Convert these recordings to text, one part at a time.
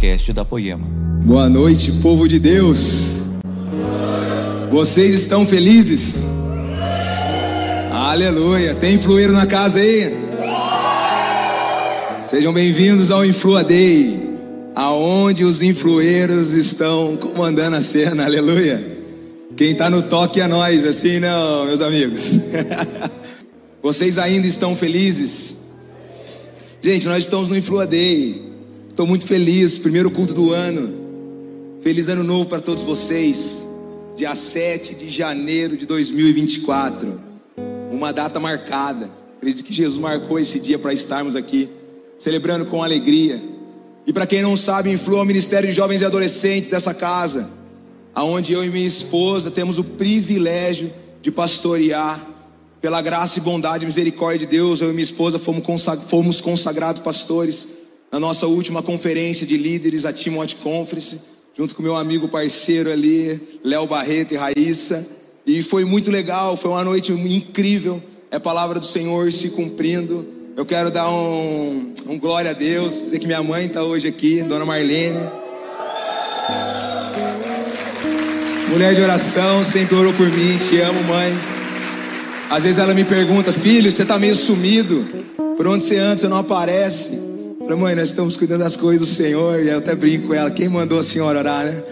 podcast da Poema. Boa noite, povo de Deus. Vocês estão felizes? Aleluia. Tem influeiro na casa aí? Sejam bem-vindos ao Influa Day, aonde os influeiros estão comandando a cena. Aleluia. Quem está no toque é nós, assim não, meus amigos. Vocês ainda estão felizes? Gente, nós estamos no Influa Day. Estou muito feliz, primeiro culto do ano. Feliz ano novo para todos vocês. Dia 7 de janeiro de 2024. Uma data marcada. Acredito que Jesus marcou esse dia para estarmos aqui, celebrando com alegria. E para quem não sabe, Influa é o Ministério de Jovens e Adolescentes dessa casa, aonde eu e minha esposa temos o privilégio de pastorear pela graça e bondade e misericórdia de Deus, eu e minha esposa fomos consagrados pastores na nossa última conferência de líderes, a Timothy Conference, junto com meu amigo parceiro ali, Léo Barreto e Raíssa. E foi muito legal, foi uma noite incrível. É a palavra do Senhor se cumprindo. Eu quero dar um, um glória a Deus, dizer que minha mãe está hoje aqui, Dona Marlene. Mulher de oração, sempre orou por mim, te amo, mãe. Às vezes ela me pergunta, filho, você está meio sumido. Por onde você anda, você não aparece. Falei, mãe, nós estamos cuidando das coisas do Senhor. E eu até brinco com ela, quem mandou a senhora orar, né?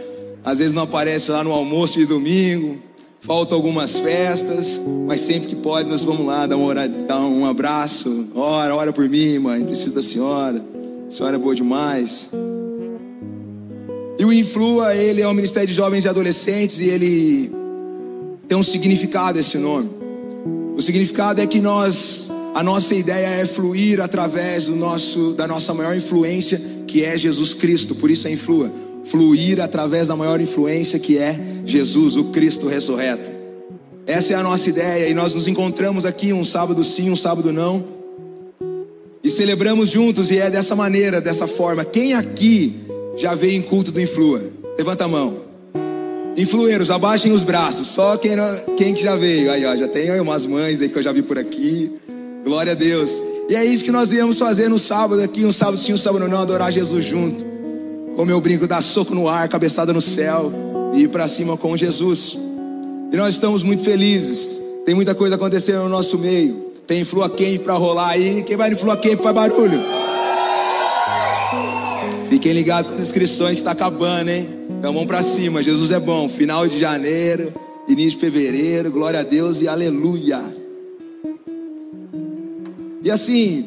Às vezes não aparece lá no almoço de domingo. Faltam algumas festas, mas sempre que pode nós vamos lá dar um, dar um abraço. Ora, ora por mim, mãe, preciso da senhora. A senhora é boa demais. E o Influa, ele é um ministério de jovens e adolescentes e ele tem um significado esse nome. O significado é que nós, a nossa ideia é fluir através do nosso, da nossa maior influência, que é Jesus Cristo. Por isso é influa. Fluir através da maior influência que é Jesus, o Cristo ressurreto. Essa é a nossa ideia e nós nos encontramos aqui um sábado sim, um sábado não. E celebramos juntos e é dessa maneira, dessa forma. Quem aqui já veio em culto do Influa? Levanta a mão. Influeiros, abaixem os braços. Só quem, quem que já veio. Aí, ó, já tem umas mães aí que eu já vi por aqui. Glória a Deus. E é isso que nós viemos fazer no sábado aqui, um sábado sim, um sábado não, adorar Jesus junto. Como eu brinco, dar soco no ar, cabeçada no céu e ir para cima com Jesus. E nós estamos muito felizes. Tem muita coisa acontecendo no nosso meio. Tem Flua Camp para rolar aí. Quem vai no Flua Camp faz barulho. Fiquem ligados com as inscrições que está acabando, hein? Então vamos para cima. Jesus é bom. Final de janeiro, início de fevereiro. Glória a Deus e aleluia. E assim,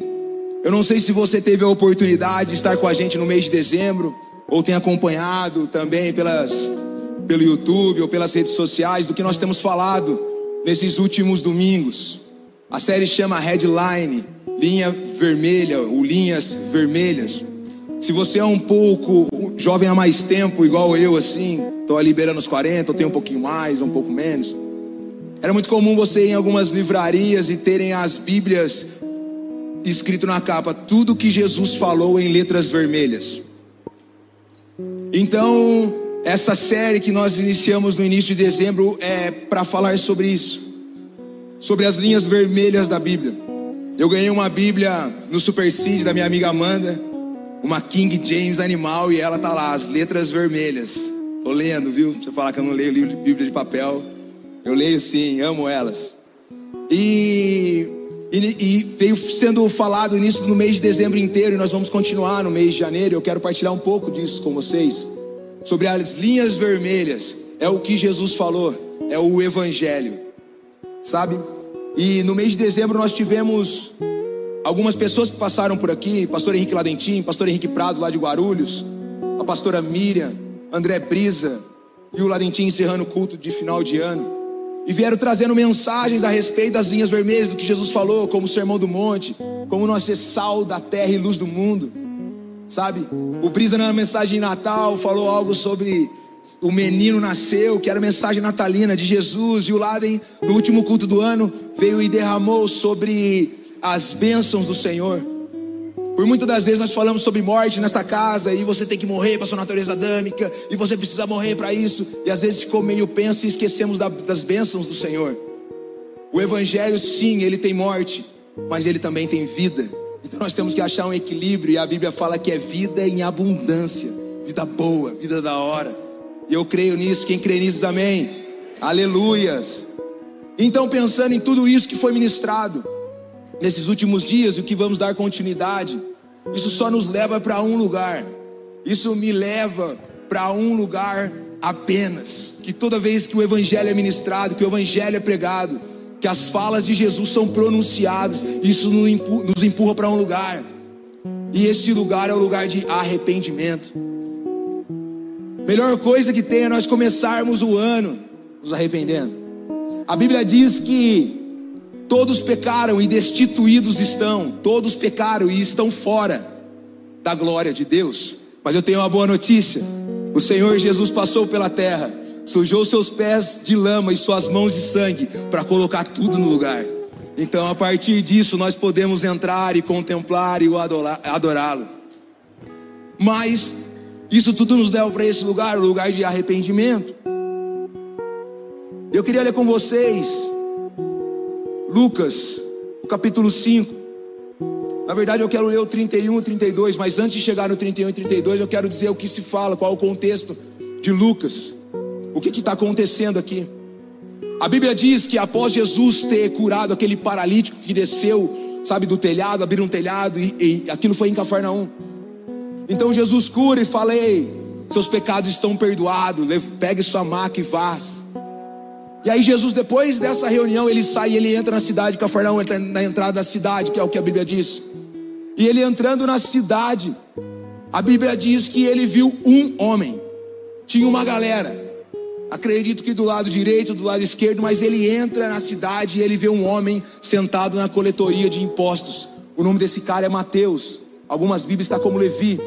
eu não sei se você teve a oportunidade de estar com a gente no mês de dezembro ou tem acompanhado também pelas pelo YouTube ou pelas redes sociais do que nós temos falado nesses últimos domingos. A série chama Headline, linha vermelha, ou linhas vermelhas. Se você é um pouco jovem há mais tempo, igual eu, assim, estou ali beirando os 40, eu tenho um pouquinho mais, um pouco menos. Era muito comum você ir em algumas livrarias e terem as Bíblias escrito na capa tudo que Jesus falou em letras vermelhas. Então, essa série que nós iniciamos no início de dezembro é para falar sobre isso, sobre as linhas vermelhas da Bíblia. Eu ganhei uma Bíblia no Super da minha amiga Amanda uma King James animal e ela tá lá, as letras vermelhas. Tô lendo, viu? Você falar que eu não leio livro de Bíblia de papel. Eu leio sim, amo elas. E, e, e, veio sendo falado nisso no mês de dezembro inteiro, e nós vamos continuar no mês de janeiro. Eu quero partilhar um pouco disso com vocês. Sobre as linhas vermelhas. É o que Jesus falou, é o Evangelho. Sabe? E no mês de dezembro nós tivemos Algumas pessoas que passaram por aqui, pastor Henrique Ladentim, pastor Henrique Prado lá de Guarulhos, a pastora Miriam, André Brisa e o Ladentim encerrando o culto de final de ano. E vieram trazendo mensagens a respeito das linhas vermelhas do que Jesus falou, como o sermão do monte, como nós ser sal da terra e luz do mundo. Sabe? O Brisa na mensagem de Natal falou algo sobre o menino nasceu, que era a mensagem natalina de Jesus, e o Laden, no último culto do ano, veio e derramou sobre as bênçãos do Senhor. Por muitas das vezes nós falamos sobre morte nessa casa e você tem que morrer para sua natureza adâmica e você precisa morrer para isso e às vezes ficou meio penso e esquecemos das bênçãos do Senhor. O evangelho sim, ele tem morte, mas ele também tem vida. Então nós temos que achar um equilíbrio e a Bíblia fala que é vida em abundância. vida boa, vida da hora. E eu creio nisso. Quem crê nisso, amém. Aleluias. Então, pensando em tudo isso que foi ministrado nesses últimos dias, o que vamos dar continuidade, isso só nos leva para um lugar. Isso me leva para um lugar apenas. Que toda vez que o Evangelho é ministrado, que o Evangelho é pregado, que as falas de Jesus são pronunciadas, isso nos empurra para um lugar. E esse lugar é o lugar de arrependimento. Melhor coisa que tem é nós começarmos o ano nos arrependendo. A Bíblia diz que todos pecaram e destituídos estão, todos pecaram e estão fora da glória de Deus. Mas eu tenho uma boa notícia: o Senhor Jesus passou pela terra, sujou seus pés de lama e suas mãos de sangue para colocar tudo no lugar. Então, a partir disso, nós podemos entrar e contemplar e adorá-lo. Mas isso tudo nos leva para esse lugar, o lugar de arrependimento. Eu queria ler com vocês Lucas, o capítulo 5. Na verdade, eu quero ler o 31 e 32, mas antes de chegar no 31 e 32, eu quero dizer o que se fala, qual o contexto de Lucas. O que está acontecendo aqui? A Bíblia diz que após Jesus ter curado aquele paralítico que desceu, sabe, do telhado, abriu um telhado e, e aquilo foi em Cafarnaum. Então Jesus cura e fala: Ei, seus pecados estão perdoados, pegue sua maca e vá. E aí Jesus, depois dessa reunião, ele sai ele entra na cidade de Cafarnaum, ele está na entrada da cidade, que é o que a Bíblia diz. E ele entrando na cidade, a Bíblia diz que ele viu um homem. Tinha uma galera. Acredito que do lado direito, do lado esquerdo, mas ele entra na cidade e ele vê um homem sentado na coletoria de impostos. O nome desse cara é Mateus. Algumas Bíblias está como Levi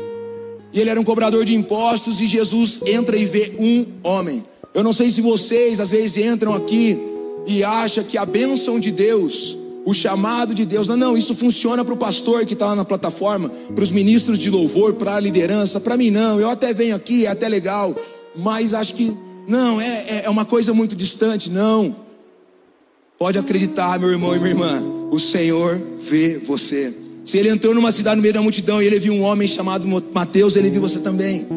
e ele era um cobrador de impostos, e Jesus entra e vê um homem. Eu não sei se vocês às vezes entram aqui e acham que a bênção de Deus, o chamado de Deus, não, não, isso funciona para o pastor que está lá na plataforma, para os ministros de louvor, para a liderança, para mim não, eu até venho aqui, é até legal, mas acho que não, é, é, é uma coisa muito distante, não. Pode acreditar, meu irmão e minha irmã, o Senhor vê você. Se ele entrou numa cidade no meio da multidão e ele viu um homem chamado Mateus, ele viu você também.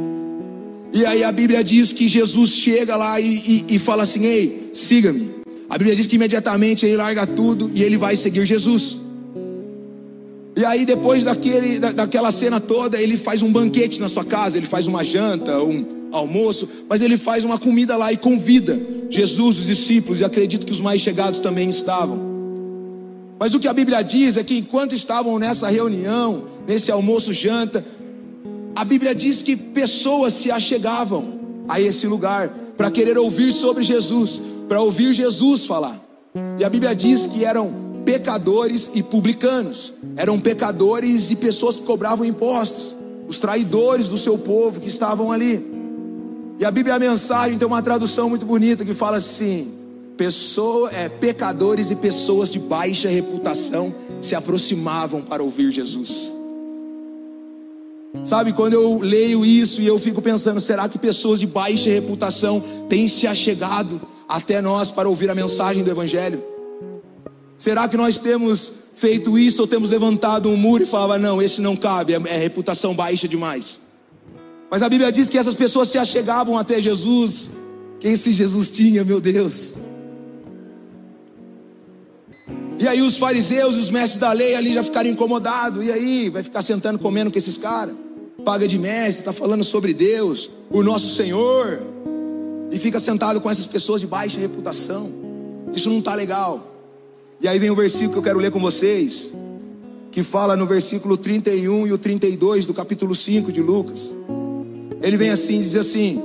E aí a Bíblia diz que Jesus chega lá e, e, e fala assim: Ei, siga-me. A Bíblia diz que imediatamente ele larga tudo e ele vai seguir Jesus. E aí, depois daquele, da, daquela cena toda, ele faz um banquete na sua casa, ele faz uma janta, um almoço, mas ele faz uma comida lá e convida Jesus, os discípulos, e acredito que os mais chegados também estavam. Mas o que a Bíblia diz é que enquanto estavam nessa reunião, nesse almoço janta, a Bíblia diz que pessoas se achegavam a esse lugar para querer ouvir sobre Jesus, para ouvir Jesus falar. E a Bíblia diz que eram pecadores e publicanos, eram pecadores e pessoas que cobravam impostos, os traidores do seu povo que estavam ali. E a Bíblia a mensagem tem uma tradução muito bonita que fala assim: pessoa, é, pecadores e pessoas de baixa reputação se aproximavam para ouvir Jesus. Sabe, quando eu leio isso e eu fico pensando, será que pessoas de baixa reputação têm se achegado até nós para ouvir a mensagem do Evangelho? Será que nós temos feito isso ou temos levantado um muro e falava, não, esse não cabe, é, é reputação baixa demais? Mas a Bíblia diz que essas pessoas se achegavam até Jesus. Quem esse Jesus tinha, meu Deus? E aí os fariseus e os mestres da lei ali já ficaram incomodados. E aí, vai ficar sentando comendo com esses caras? Paga de mestre, está falando sobre Deus, o nosso Senhor. E fica sentado com essas pessoas de baixa reputação. Isso não está legal. E aí vem o versículo que eu quero ler com vocês, que fala no versículo 31 e o 32 do capítulo 5 de Lucas. Ele vem assim, diz assim: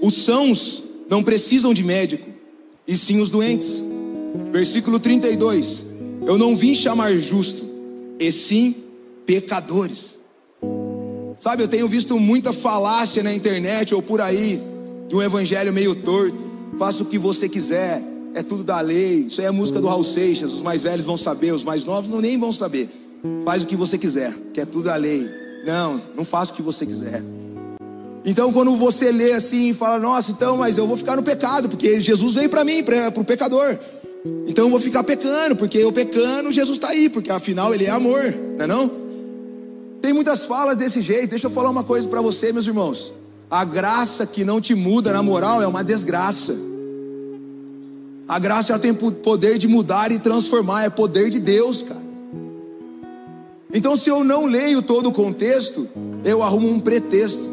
Os sãos não precisam de médico, e sim os doentes. Versículo 32: eu não vim chamar justo, e sim pecadores. Sabe, eu tenho visto muita falácia na internet ou por aí de um evangelho meio torto. Faça o que você quiser, é tudo da lei. Isso aí é música do Raul Seixas. Os mais velhos vão saber, os mais novos não nem vão saber. Faz o que você quiser, que é tudo da lei. Não, não faça o que você quiser. Então, quando você lê assim e fala, nossa, então, mas eu vou ficar no pecado, porque Jesus veio para mim, para o pecador. Então eu vou ficar pecando, porque eu pecando, Jesus está aí, porque afinal Ele é amor, não é não? Tem muitas falas desse jeito, deixa eu falar uma coisa para você, meus irmãos. A graça que não te muda na moral é uma desgraça. A graça ela tem poder de mudar e transformar, é poder de Deus, cara. Então, se eu não leio todo o contexto, eu arrumo um pretexto.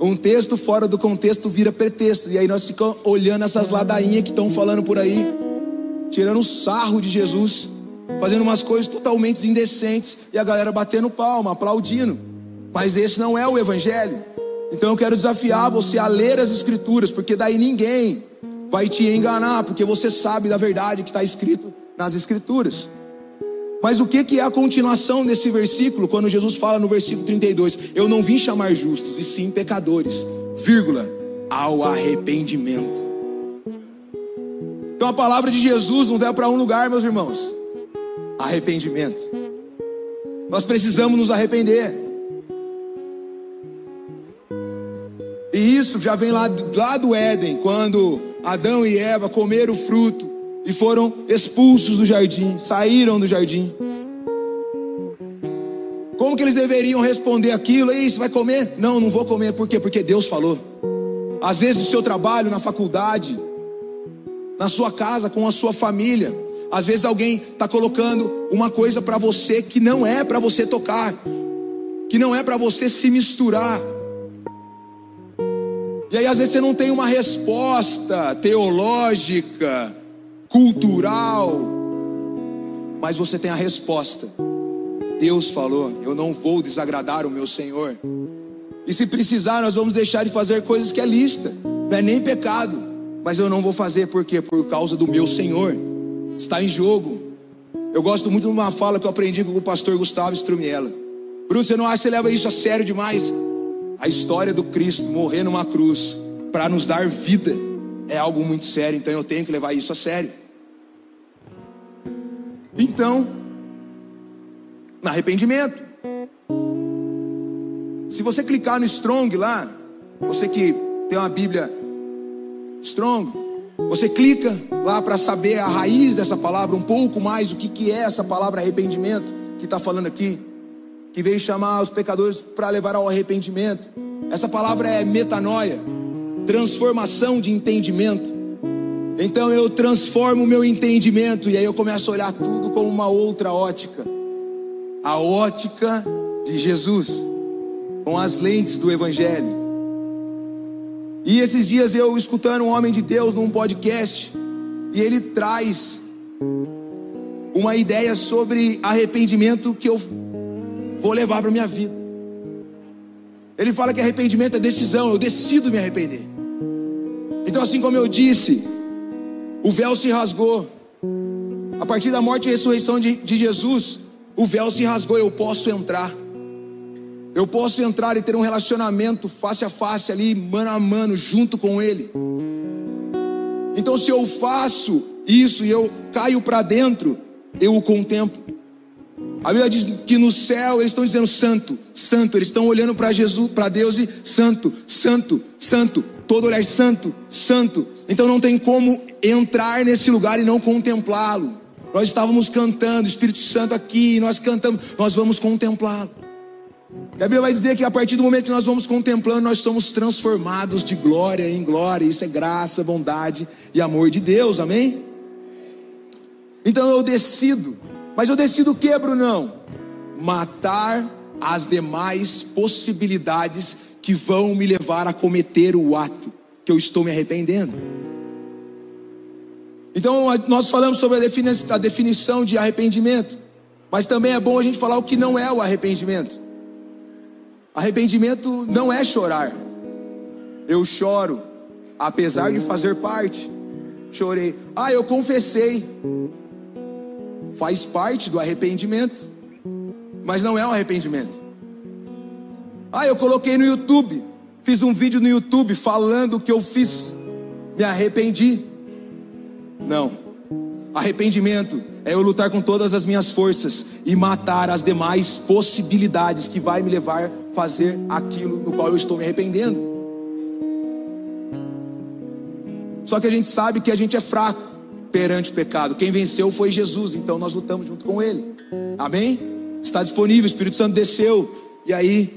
Um texto fora do contexto vira pretexto. E aí nós ficamos olhando essas ladainhas que estão falando por aí, tirando sarro de Jesus, fazendo umas coisas totalmente indecentes e a galera batendo palma, aplaudindo. Mas esse não é o evangelho. Então eu quero desafiar você a ler as escrituras, porque daí ninguém vai te enganar, porque você sabe da verdade que está escrito nas escrituras. Mas o que, que é a continuação desse versículo, quando Jesus fala no versículo 32? Eu não vim chamar justos, e sim pecadores, vírgula, ao arrependimento. Então a palavra de Jesus nos leva para um lugar, meus irmãos: arrependimento. Nós precisamos nos arrepender. E isso já vem lá, lá do Éden, quando Adão e Eva comeram o fruto e foram expulsos do jardim, saíram do jardim. Como que eles deveriam responder aquilo? Ei, você vai comer? Não, não vou comer. Por quê? Porque Deus falou. Às vezes no seu trabalho, na faculdade, na sua casa, com a sua família. Às vezes alguém está colocando uma coisa para você que não é para você tocar, que não é para você se misturar. E aí às vezes você não tem uma resposta teológica, cultural, mas você tem a resposta. Deus falou: Eu não vou desagradar o meu Senhor. E se precisar, nós vamos deixar de fazer coisas que é lista, não é nem pecado, mas eu não vou fazer por quê? Por causa do meu Senhor. Está em jogo. Eu gosto muito de uma fala que eu aprendi com o pastor Gustavo Strumiela. Bruno, você não acha que você leva isso a sério demais? A história do Cristo morrer numa cruz para nos dar vida é algo muito sério, então eu tenho que levar isso a sério. Então, arrependimento. Se você clicar no Strong lá, você que tem uma Bíblia Strong, você clica lá para saber a raiz dessa palavra, um pouco mais o que, que é essa palavra arrependimento que está falando aqui que veio chamar os pecadores para levar ao arrependimento. Essa palavra é metanoia, transformação de entendimento. Então eu transformo o meu entendimento e aí eu começo a olhar tudo com uma outra ótica. A ótica de Jesus, com as lentes do Evangelho. E esses dias eu escutando um homem de Deus num podcast, e ele traz uma ideia sobre arrependimento que eu vou levar para minha vida. Ele fala que arrependimento é decisão, eu decido me arrepender. Então, assim como eu disse, o véu se rasgou. A partir da morte e ressurreição de, de Jesus, o véu se rasgou, eu posso entrar. Eu posso entrar e ter um relacionamento face a face ali, mano a mano, junto com Ele. Então, se eu faço isso e eu caio para dentro, eu o contemplo. A Bíblia diz que no céu eles estão dizendo santo, santo, eles estão olhando para Jesus, para Deus e santo, santo, santo, todo olhar santo, santo. Então não tem como entrar nesse lugar e não contemplá-lo. Nós estávamos cantando, Espírito Santo aqui, nós cantamos, nós vamos contemplá-lo. E a Bíblia vai dizer que a partir do momento que nós vamos contemplando, nós somos transformados de glória em glória. Isso é graça, bondade e amor de Deus, amém? Então eu decido mas eu decido o que, Brunão? Matar as demais possibilidades que vão me levar a cometer o ato que eu estou me arrependendo. Então, nós falamos sobre a definição de arrependimento, mas também é bom a gente falar o que não é o arrependimento. Arrependimento não é chorar. Eu choro, apesar de fazer parte. Chorei. Ah, eu confessei faz parte do arrependimento, mas não é um arrependimento. Ah, eu coloquei no YouTube, fiz um vídeo no YouTube falando o que eu fiz, me arrependi. Não, arrependimento é eu lutar com todas as minhas forças e matar as demais possibilidades que vai me levar fazer aquilo no qual eu estou me arrependendo. Só que a gente sabe que a gente é fraco perante o pecado. Quem venceu foi Jesus, então nós lutamos junto com Ele. Amém? Está disponível, o Espírito Santo desceu e aí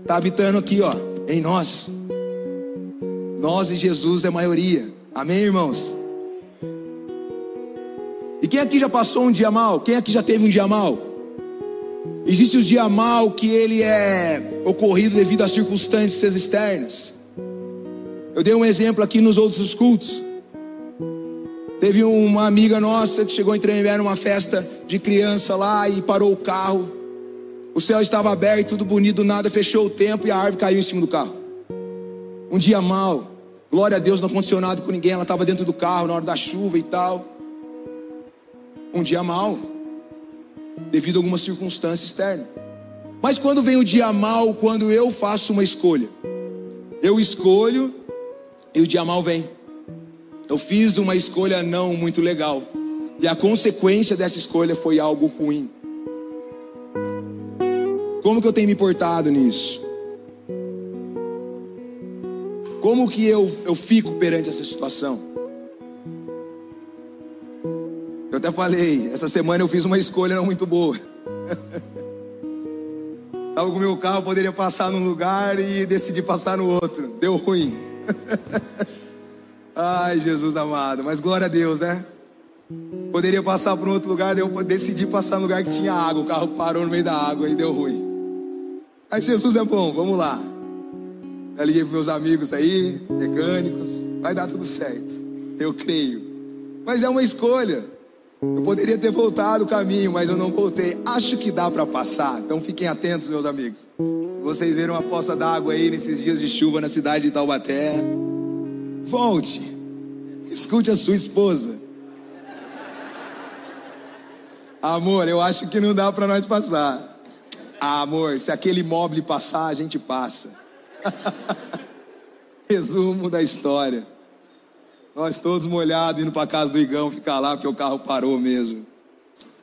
está habitando aqui, ó. em nós. Nós e Jesus é maioria. Amém, irmãos? E quem aqui já passou um dia mal? Quem aqui já teve um dia mal? Existe o dia mal que ele é ocorrido devido às circunstâncias externas. Eu dei um exemplo aqui nos outros cultos. Teve uma amiga nossa que chegou em Tremembé numa festa de criança lá e parou o carro. O céu estava aberto, tudo bonito, nada fechou o tempo e a árvore caiu em cima do carro. Um dia mal. Glória a Deus, não aconteceu nada com ninguém. Ela estava dentro do carro na hora da chuva e tal. Um dia mal, devido a alguma circunstância externa. Mas quando vem o dia mal, quando eu faço uma escolha, eu escolho e o dia mal vem. Eu fiz uma escolha não muito legal. E a consequência dessa escolha foi algo ruim. Como que eu tenho me portado nisso? Como que eu, eu fico perante essa situação? Eu até falei, essa semana eu fiz uma escolha não muito boa. Estava com o meu carro, poderia passar num lugar e decidi passar no outro. Deu ruim. Ai, Jesus amado, mas glória a Deus, né? Poderia passar por um outro lugar, eu decidi passar no lugar que tinha água. O carro parou no meio da água e deu ruim. Mas Jesus é bom, vamos lá. Já liguei para meus amigos aí, mecânicos, vai dar tudo certo. Eu creio. Mas é uma escolha. Eu poderia ter voltado o caminho, mas eu não voltei. Acho que dá para passar. Então fiquem atentos, meus amigos. Se vocês viram uma poça d'água aí nesses dias de chuva na cidade de Taubaté, volte. Escute a sua esposa. Amor, eu acho que não dá para nós passar. Ah, amor, se aquele imóvel passar, a gente passa. Resumo da história. Nós todos molhados indo para casa do Igão ficar lá porque o carro parou mesmo.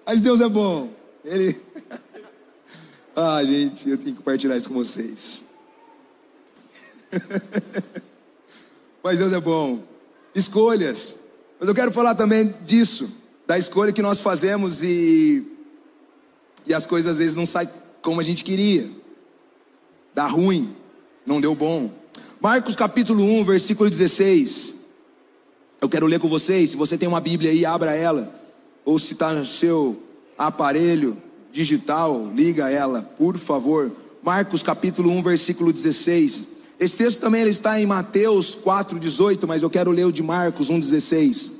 Mas Deus é bom. Ele. ah, gente, eu tenho que compartilhar isso com vocês. Mas Deus é bom. Escolhas. Mas eu quero falar também disso, da escolha que nós fazemos e e as coisas às vezes não saem como a gente queria. Dá ruim não deu bom. Marcos capítulo 1, versículo 16. Eu quero ler com vocês. Se você tem uma Bíblia aí, abra ela. Ou se está no seu aparelho digital, liga ela, por favor. Marcos capítulo 1, versículo 16. Esse texto também ele está em Mateus 4, 18, mas eu quero ler o de Marcos 1, 16.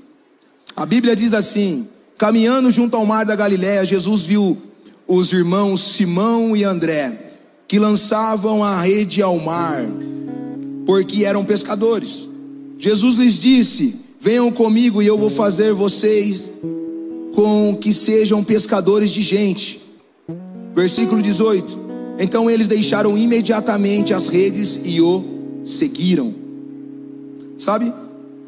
A Bíblia diz assim: Caminhando junto ao mar da Galiléia, Jesus viu os irmãos Simão e André que lançavam a rede ao mar, porque eram pescadores. Jesus lhes disse: Venham comigo e eu vou fazer vocês com que sejam pescadores de gente. Versículo 18. Então eles deixaram imediatamente as redes e o seguiram. Sabe?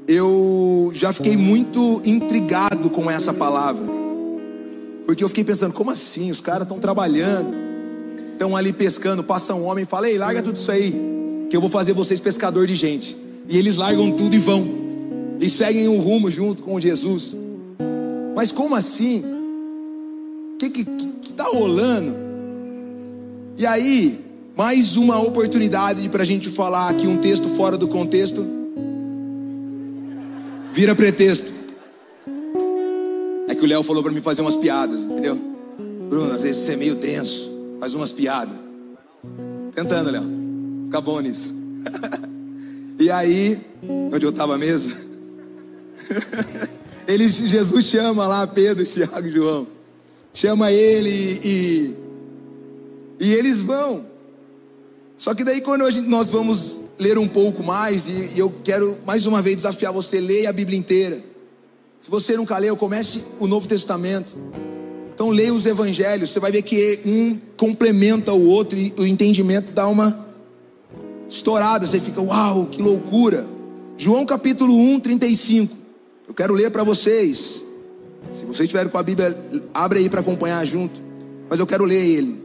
Eu já fiquei muito intrigado com essa palavra. Porque eu fiquei pensando, como assim? Os caras estão trabalhando estão ali pescando, passa um homem e fala: Ei, larga tudo isso aí, que eu vou fazer vocês pescador de gente. E eles largam tudo e vão, e seguem o rumo junto com Jesus. Mas como assim? O que, que, que tá rolando? E aí, mais uma oportunidade para a gente falar aqui um texto fora do contexto. Vira pretexto. É que o Léo falou para mim fazer umas piadas, entendeu? Bruno, às vezes você é meio denso faz umas piadas. Tentando, Léo. Fica bom nisso. e aí, onde eu estava mesmo? ele, Jesus chama lá Pedro, Tiago e João. Chama ele e, e eles vão. Só que daí quando gente, nós vamos ler um pouco mais, e, e eu quero mais uma vez desafiar você, leia a Bíblia inteira. Se você nunca leu, comece o Novo Testamento. Então leia os evangelhos, você vai ver que um complementa o outro e o entendimento dá uma estourada, você fica, uau, que loucura. João capítulo 1, 35. Eu quero ler para vocês. Se vocês estiverem com a Bíblia, abre aí para acompanhar junto. Mas eu quero ler ele.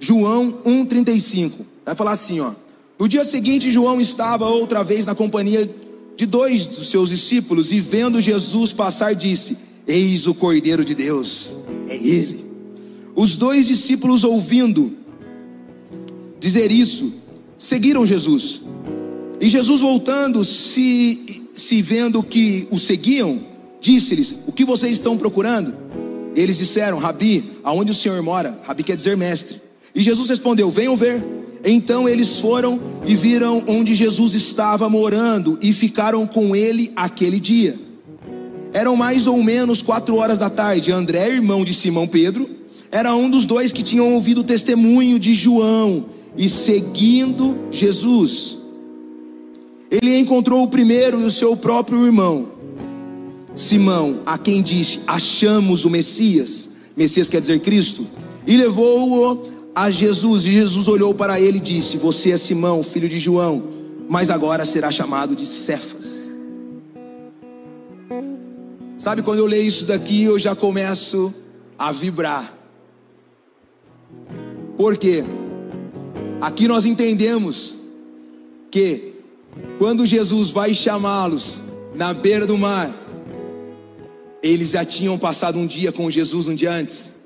João 1:35. Vai falar assim, ó. No dia seguinte, João estava outra vez na companhia de dois dos seus discípulos e vendo Jesus passar, disse: Eis o Cordeiro de Deus é Ele. Os dois discípulos ouvindo dizer isso, seguiram Jesus. E Jesus voltando, se, se vendo que o seguiam, disse-lhes: O que vocês estão procurando? Eles disseram: Rabi, aonde o Senhor mora? Rabi quer dizer mestre. E Jesus respondeu: Venham ver. Então eles foram e viram onde Jesus estava morando e ficaram com ele aquele dia. Eram mais ou menos quatro horas da tarde. André, irmão de Simão Pedro, era um dos dois que tinham ouvido o testemunho de João e seguindo Jesus. Ele encontrou o primeiro e o seu próprio irmão, Simão, a quem disse: Achamos o Messias. Messias quer dizer Cristo. E levou-o a Jesus. E Jesus olhou para ele e disse: Você é Simão, filho de João, mas agora será chamado de Cefas. Sabe, quando eu leio isso daqui, eu já começo a vibrar. Por quê? Aqui nós entendemos que quando Jesus vai chamá-los na beira do mar, eles já tinham passado um dia com Jesus um dia antes.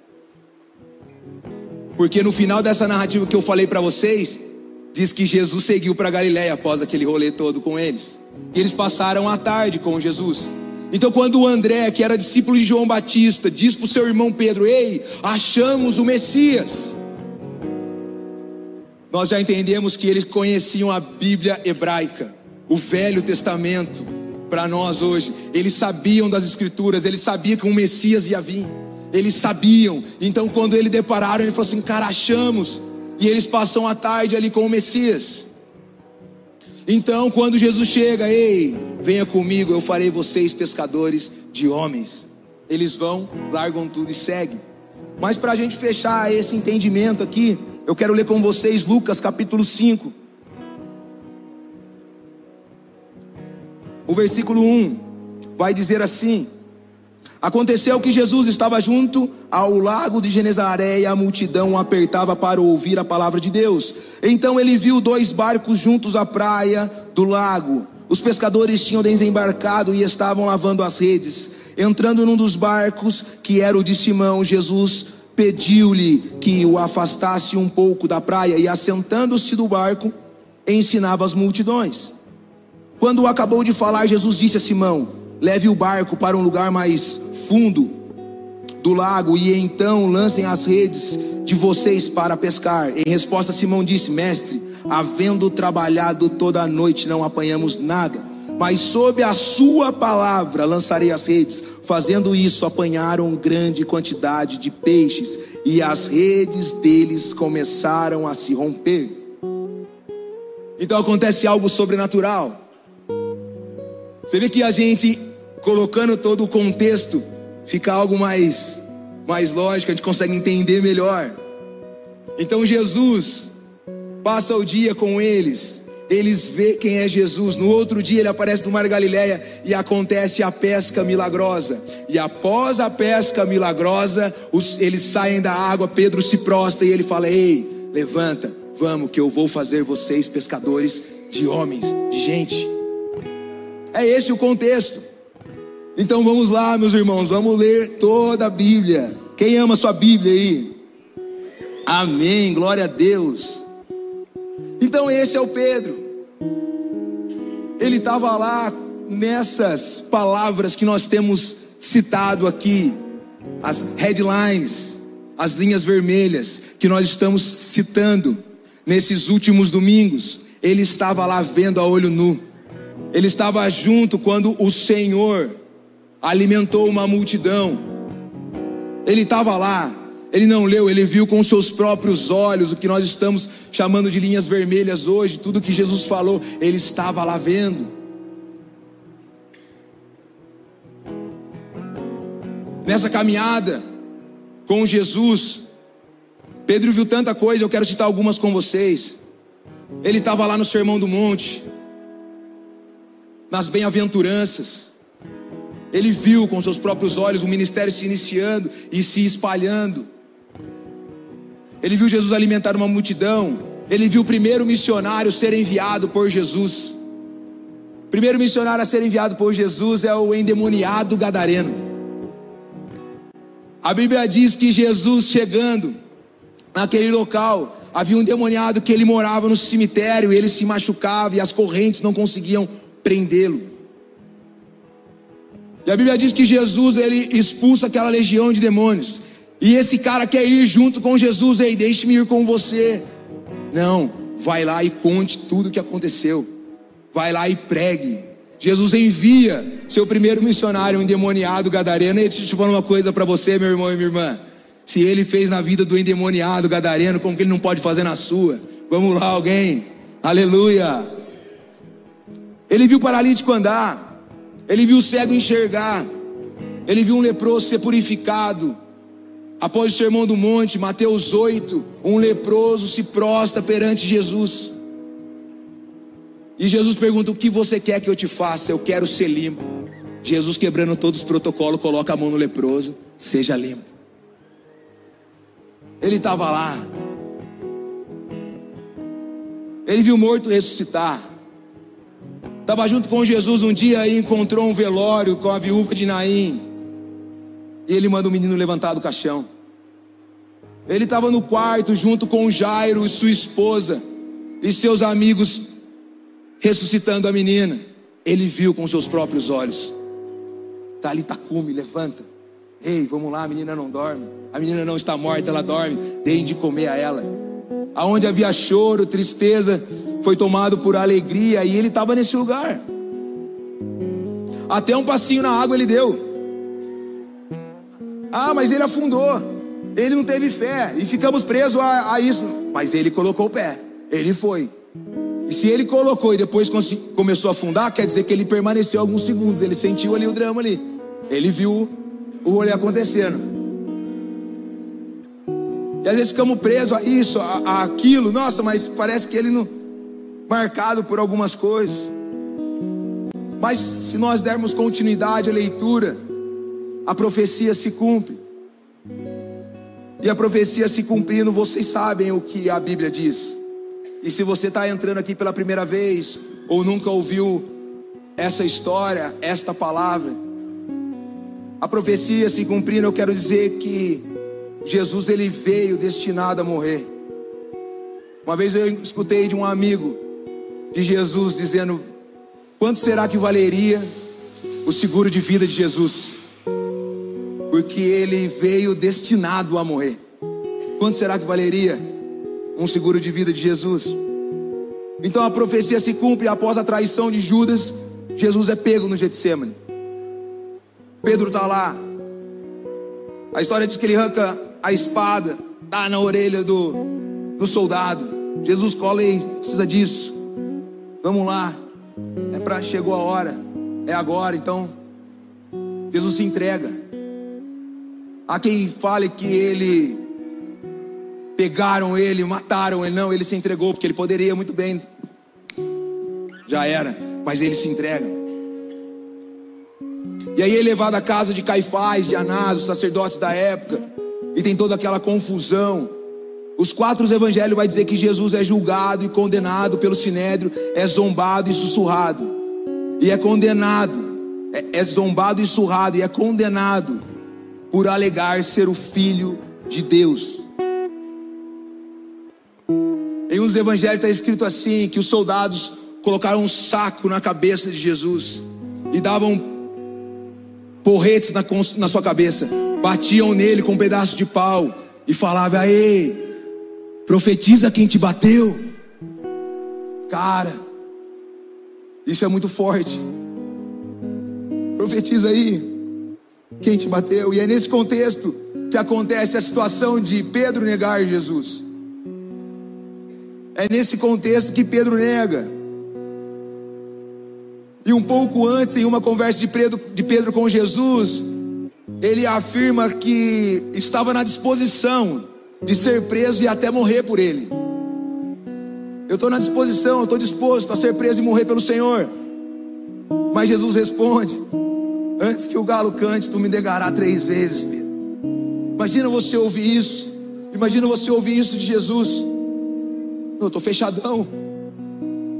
Porque no final dessa narrativa que eu falei para vocês, diz que Jesus seguiu para Galiléia após aquele rolê todo com eles. E eles passaram a tarde com Jesus. Então, quando o André, que era discípulo de João Batista, diz para o seu irmão Pedro: Ei, achamos o Messias nós já entendemos que eles conheciam a Bíblia hebraica, o Velho Testamento, para nós hoje. Eles sabiam das Escrituras, eles sabiam que um Messias ia vir. Eles sabiam. Então, quando ele depararam, ele falou assim: Cara, achamos. E eles passam a tarde ali com o Messias. Então, quando Jesus chega, ei, venha comigo, eu farei vocês pescadores de homens. Eles vão, largam tudo e seguem. Mas para a gente fechar esse entendimento aqui, eu quero ler com vocês Lucas capítulo 5. O versículo 1 vai dizer assim: Aconteceu que Jesus estava junto ao lago de Genezaré e a multidão apertava para ouvir a palavra de Deus. Então ele viu dois barcos juntos à praia do lago. Os pescadores tinham desembarcado e estavam lavando as redes. Entrando num dos barcos, que era o de Simão, Jesus pediu-lhe que o afastasse um pouco da praia e, assentando-se do barco, ensinava as multidões. Quando acabou de falar, Jesus disse a Simão: Leve o barco para um lugar mais fundo do lago e então lancem as redes de vocês para pescar. Em resposta, Simão disse: Mestre, havendo trabalhado toda a noite, não apanhamos nada mas sob a sua palavra lançarei as redes. Fazendo isso, apanharam grande quantidade de peixes, e as redes deles começaram a se romper. Então acontece algo sobrenatural. Você vê que a gente, colocando todo o contexto, fica algo mais, mais lógico, a gente consegue entender melhor. Então Jesus passa o dia com eles, eles vê quem é Jesus. No outro dia ele aparece no Mar Galileia e acontece a pesca milagrosa. E após a pesca milagrosa, os, eles saem da água, Pedro se prostra e ele fala: "Ei, levanta, vamos que eu vou fazer vocês pescadores de homens, de gente". É esse o contexto. Então vamos lá, meus irmãos, vamos ler toda a Bíblia. Quem ama sua Bíblia aí? Amém, glória a Deus. Então esse é o Pedro. Ele estava lá nessas palavras que nós temos citado aqui, as headlines, as linhas vermelhas que nós estamos citando nesses últimos domingos. Ele estava lá vendo a olho nu. Ele estava junto quando o Senhor alimentou uma multidão. Ele estava lá ele não leu, ele viu com seus próprios olhos o que nós estamos chamando de linhas vermelhas hoje, tudo que Jesus falou, ele estava lá vendo. Nessa caminhada com Jesus, Pedro viu tanta coisa, eu quero citar algumas com vocês. Ele estava lá no Sermão do Monte, nas bem-aventuranças. Ele viu com seus próprios olhos o ministério se iniciando e se espalhando. Ele viu Jesus alimentar uma multidão. Ele viu o primeiro missionário ser enviado por Jesus. O primeiro missionário a ser enviado por Jesus é o endemoniado gadareno. A Bíblia diz que Jesus chegando naquele local, havia um endemoniado que ele morava no cemitério, ele se machucava e as correntes não conseguiam prendê-lo. E a Bíblia diz que Jesus ele expulsa aquela legião de demônios. E esse cara quer ir junto com Jesus, ei, deixe-me ir com você. Não, vai lá e conte tudo o que aconteceu. Vai lá e pregue. Jesus envia seu primeiro missionário, um endemoniado gadareno. E deixa eu te falar uma coisa para você, meu irmão e minha irmã. Se ele fez na vida do endemoniado gadareno, como que ele não pode fazer na sua? Vamos lá, alguém. Aleluia. Ele viu o paralítico andar. Ele viu o cego enxergar. Ele viu um leproso ser purificado. Após o sermão do monte, Mateus 8, um leproso se prostra perante Jesus. E Jesus pergunta: O que você quer que eu te faça? Eu quero ser limpo. Jesus, quebrando todos os protocolos, coloca a mão no leproso: Seja limpo. Ele estava lá. Ele viu morto ressuscitar. Estava junto com Jesus um dia e encontrou um velório com a viúva de Naim. E ele manda o menino levantar do caixão. Ele estava no quarto junto com Jairo e sua esposa e seus amigos ressuscitando a menina. Ele viu com seus próprios olhos. Talitacume, levanta. Ei, vamos lá, a menina não dorme. A menina não está morta, ela dorme. Deem de comer a ela. Aonde havia choro, tristeza, foi tomado por alegria e ele estava nesse lugar. Até um passinho na água ele deu. Ah, mas ele afundou. Ele não teve fé e ficamos presos a, a isso. Mas ele colocou o pé. Ele foi. E se ele colocou e depois começou a afundar, quer dizer que ele permaneceu alguns segundos. Ele sentiu ali o drama ali. Ele viu o rolê acontecendo. E às vezes ficamos presos a isso, a, a aquilo. Nossa, mas parece que ele não. marcado por algumas coisas. Mas se nós dermos continuidade à leitura, a profecia se cumpre. E a profecia se cumprindo, vocês sabem o que a Bíblia diz. E se você está entrando aqui pela primeira vez, ou nunca ouviu essa história, esta palavra, a profecia se cumprindo, eu quero dizer que Jesus ele veio destinado a morrer. Uma vez eu escutei de um amigo de Jesus dizendo: Quanto será que valeria o seguro de vida de Jesus? Porque ele veio destinado a morrer. Quanto será que valeria um seguro de vida de Jesus? Então a profecia se cumpre após a traição de Judas, Jesus é pego no Getsemane. Pedro está lá. A história diz que ele arranca a espada, dá na orelha do, do soldado. Jesus cola e precisa disso. Vamos lá. É para chegou a hora. É agora, então. Jesus se entrega. Há quem fale que ele pegaram ele, mataram ele, não, ele se entregou porque ele poderia muito bem. Já era, mas ele se entrega. E aí é levado à casa de Caifás, de Anás, os sacerdotes da época e tem toda aquela confusão. Os quatro evangelhos vai dizer que Jesus é julgado e condenado pelo sinédrio, é zombado e sussurrado. E é condenado, é, é zombado e surrado e é condenado por alegar ser o filho de Deus. Em um dos evangelhos está escrito assim: que os soldados colocaram um saco na cabeça de Jesus e davam porretes na, na sua cabeça batiam nele com um pedaço de pau e falavam: Aê, profetiza quem te bateu. Cara, isso é muito forte. Profetiza aí quem te bateu. E é nesse contexto que acontece a situação de Pedro negar Jesus. É nesse contexto que Pedro nega. E um pouco antes, em uma conversa de Pedro, de Pedro com Jesus, ele afirma que estava na disposição de ser preso e até morrer por ele. Eu estou na disposição, estou disposto a ser preso e morrer pelo Senhor. Mas Jesus responde: Antes que o galo cante, tu me negará três vezes, Pedro. Imagina você ouvir isso. Imagina você ouvir isso de Jesus. Eu estou fechadão.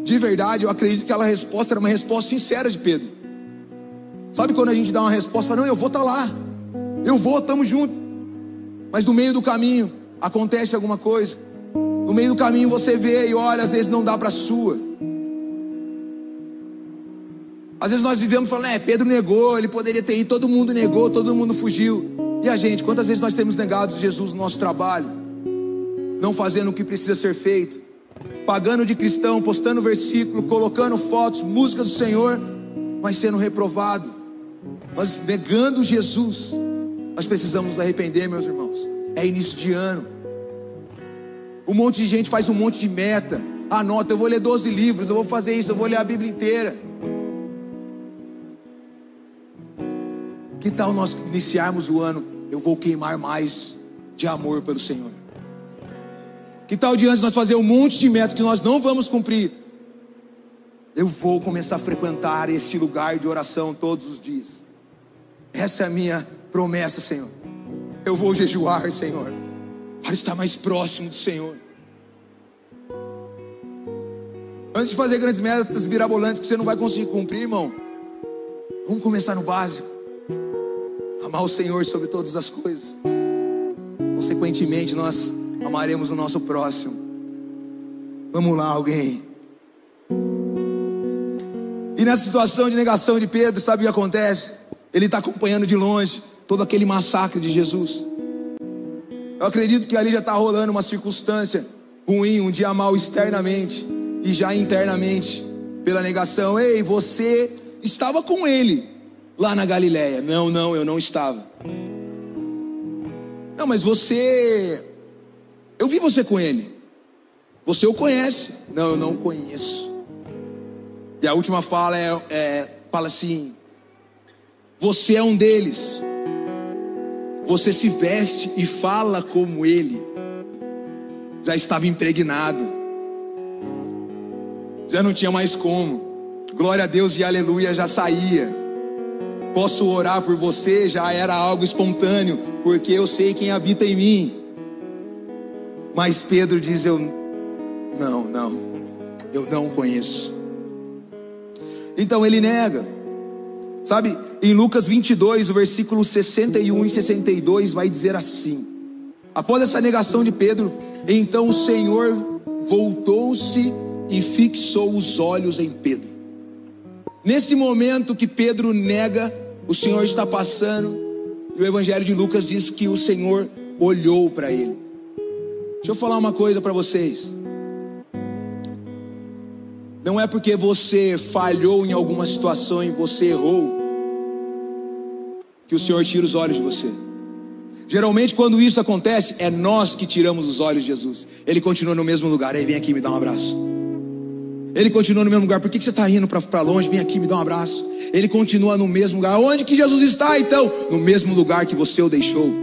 De verdade, eu acredito que aquela resposta era uma resposta sincera de Pedro. Sabe quando a gente dá uma resposta, fala, não, eu vou estar tá lá. Eu vou, estamos juntos. Mas no meio do caminho acontece alguma coisa. No meio do caminho você vê e olha, às vezes não dá para sua. Às vezes nós vivemos falando, é, Pedro negou, ele poderia ter ido, todo mundo negou, todo mundo fugiu. E a gente, quantas vezes nós temos negado Jesus no nosso trabalho? Não fazendo o que precisa ser feito, pagando de cristão, postando versículo, colocando fotos, música do Senhor, mas sendo reprovado. Nós negando Jesus. Nós precisamos nos arrepender, meus irmãos. É início de ano. Um monte de gente faz um monte de meta. Anota, eu vou ler 12 livros, eu vou fazer isso, eu vou ler a Bíblia inteira. Que tal nós iniciarmos o ano? Eu vou queimar mais de amor pelo Senhor. Que tal diante de nós fazer um monte de metas que nós não vamos cumprir? Eu vou começar a frequentar esse lugar de oração todos os dias. Essa é a minha promessa, Senhor. Eu vou jejuar, Senhor, para estar mais próximo do Senhor. Antes de fazer grandes metas mirabolantes que você não vai conseguir cumprir, irmão, vamos começar no básico. Amar o Senhor sobre todas as coisas. Consequentemente, nós amaremos o nosso próximo. Vamos lá, alguém. E nessa situação de negação de Pedro, sabe o que acontece? Ele está acompanhando de longe todo aquele massacre de Jesus. Eu acredito que ali já está rolando uma circunstância ruim, um dia mal externamente e já internamente pela negação. Ei, você estava com ele lá na Galileia? Não, não, eu não estava. Não, mas você, eu vi você com ele. Você o conhece? Não, eu não conheço. E a última fala é, é fala assim: você é um deles. Você se veste e fala como ele. Já estava impregnado. Já não tinha mais como. Glória a Deus e aleluia já saía. Posso orar por você, já era algo espontâneo, porque eu sei quem habita em mim. Mas Pedro diz: Eu não, não, eu não conheço. Então ele nega. Sabe, em Lucas 22, o versículo 61 e 62 vai dizer assim: Após essa negação de Pedro, então o Senhor voltou-se e fixou os olhos em Pedro. Nesse momento que Pedro nega, o Senhor está passando, e o Evangelho de Lucas diz que o Senhor olhou para ele. Deixa eu falar uma coisa para vocês. Não é porque você falhou em alguma situação e você errou que o Senhor tira os olhos de você. Geralmente, quando isso acontece, é nós que tiramos os olhos de Jesus. Ele continua no mesmo lugar. Ei, vem aqui me dá um abraço. Ele continua no mesmo lugar. Por que você está indo para longe? Vem aqui me dá um abraço. Ele continua no mesmo lugar. Onde que Jesus está então? No mesmo lugar que você o deixou.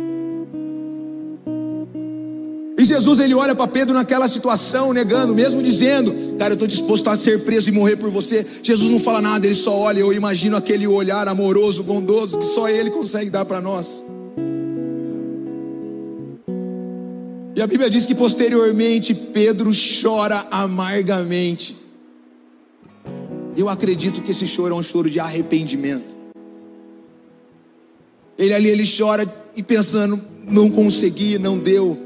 E Jesus ele olha para Pedro naquela situação, negando, mesmo dizendo: Cara, eu estou disposto a ser preso e morrer por você. Jesus não fala nada, ele só olha. Eu imagino aquele olhar amoroso, bondoso, que só ele consegue dar para nós. E a Bíblia diz que posteriormente Pedro chora amargamente. Eu acredito que esse choro é um choro de arrependimento. Ele ali, ele chora e pensando: não consegui, não deu.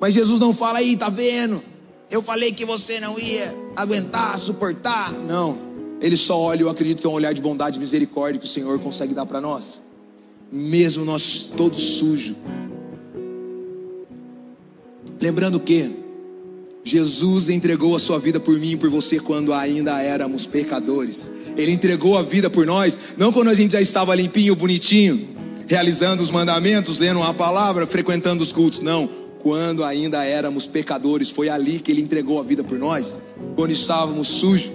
Mas Jesus não fala aí, tá vendo? Eu falei que você não ia aguentar, suportar. Não. Ele só olha, eu acredito que é um olhar de bondade e misericórdia que o Senhor consegue dar para nós. Mesmo nós todos sujos. Lembrando que Jesus entregou a sua vida por mim e por você quando ainda éramos pecadores. Ele entregou a vida por nós, não quando a gente já estava limpinho, bonitinho, realizando os mandamentos, lendo a palavra, frequentando os cultos. Não quando ainda éramos pecadores. Foi ali que Ele entregou a vida por nós, quando estávamos sujos.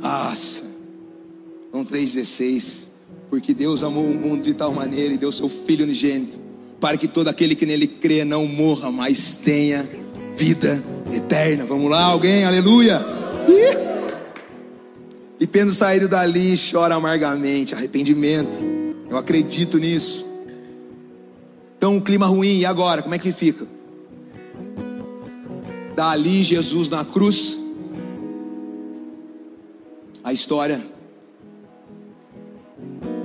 Nossa, João 3,16. Porque Deus amou o mundo de tal maneira e deu seu Filho unigênito, para que todo aquele que nele crê não morra, mas tenha vida eterna. Vamos lá, alguém? Aleluia! E Pedro saído dali chora amargamente, arrependimento. Eu acredito nisso. Então, um clima ruim, e agora? Como é que fica? Dali, Jesus na cruz. A história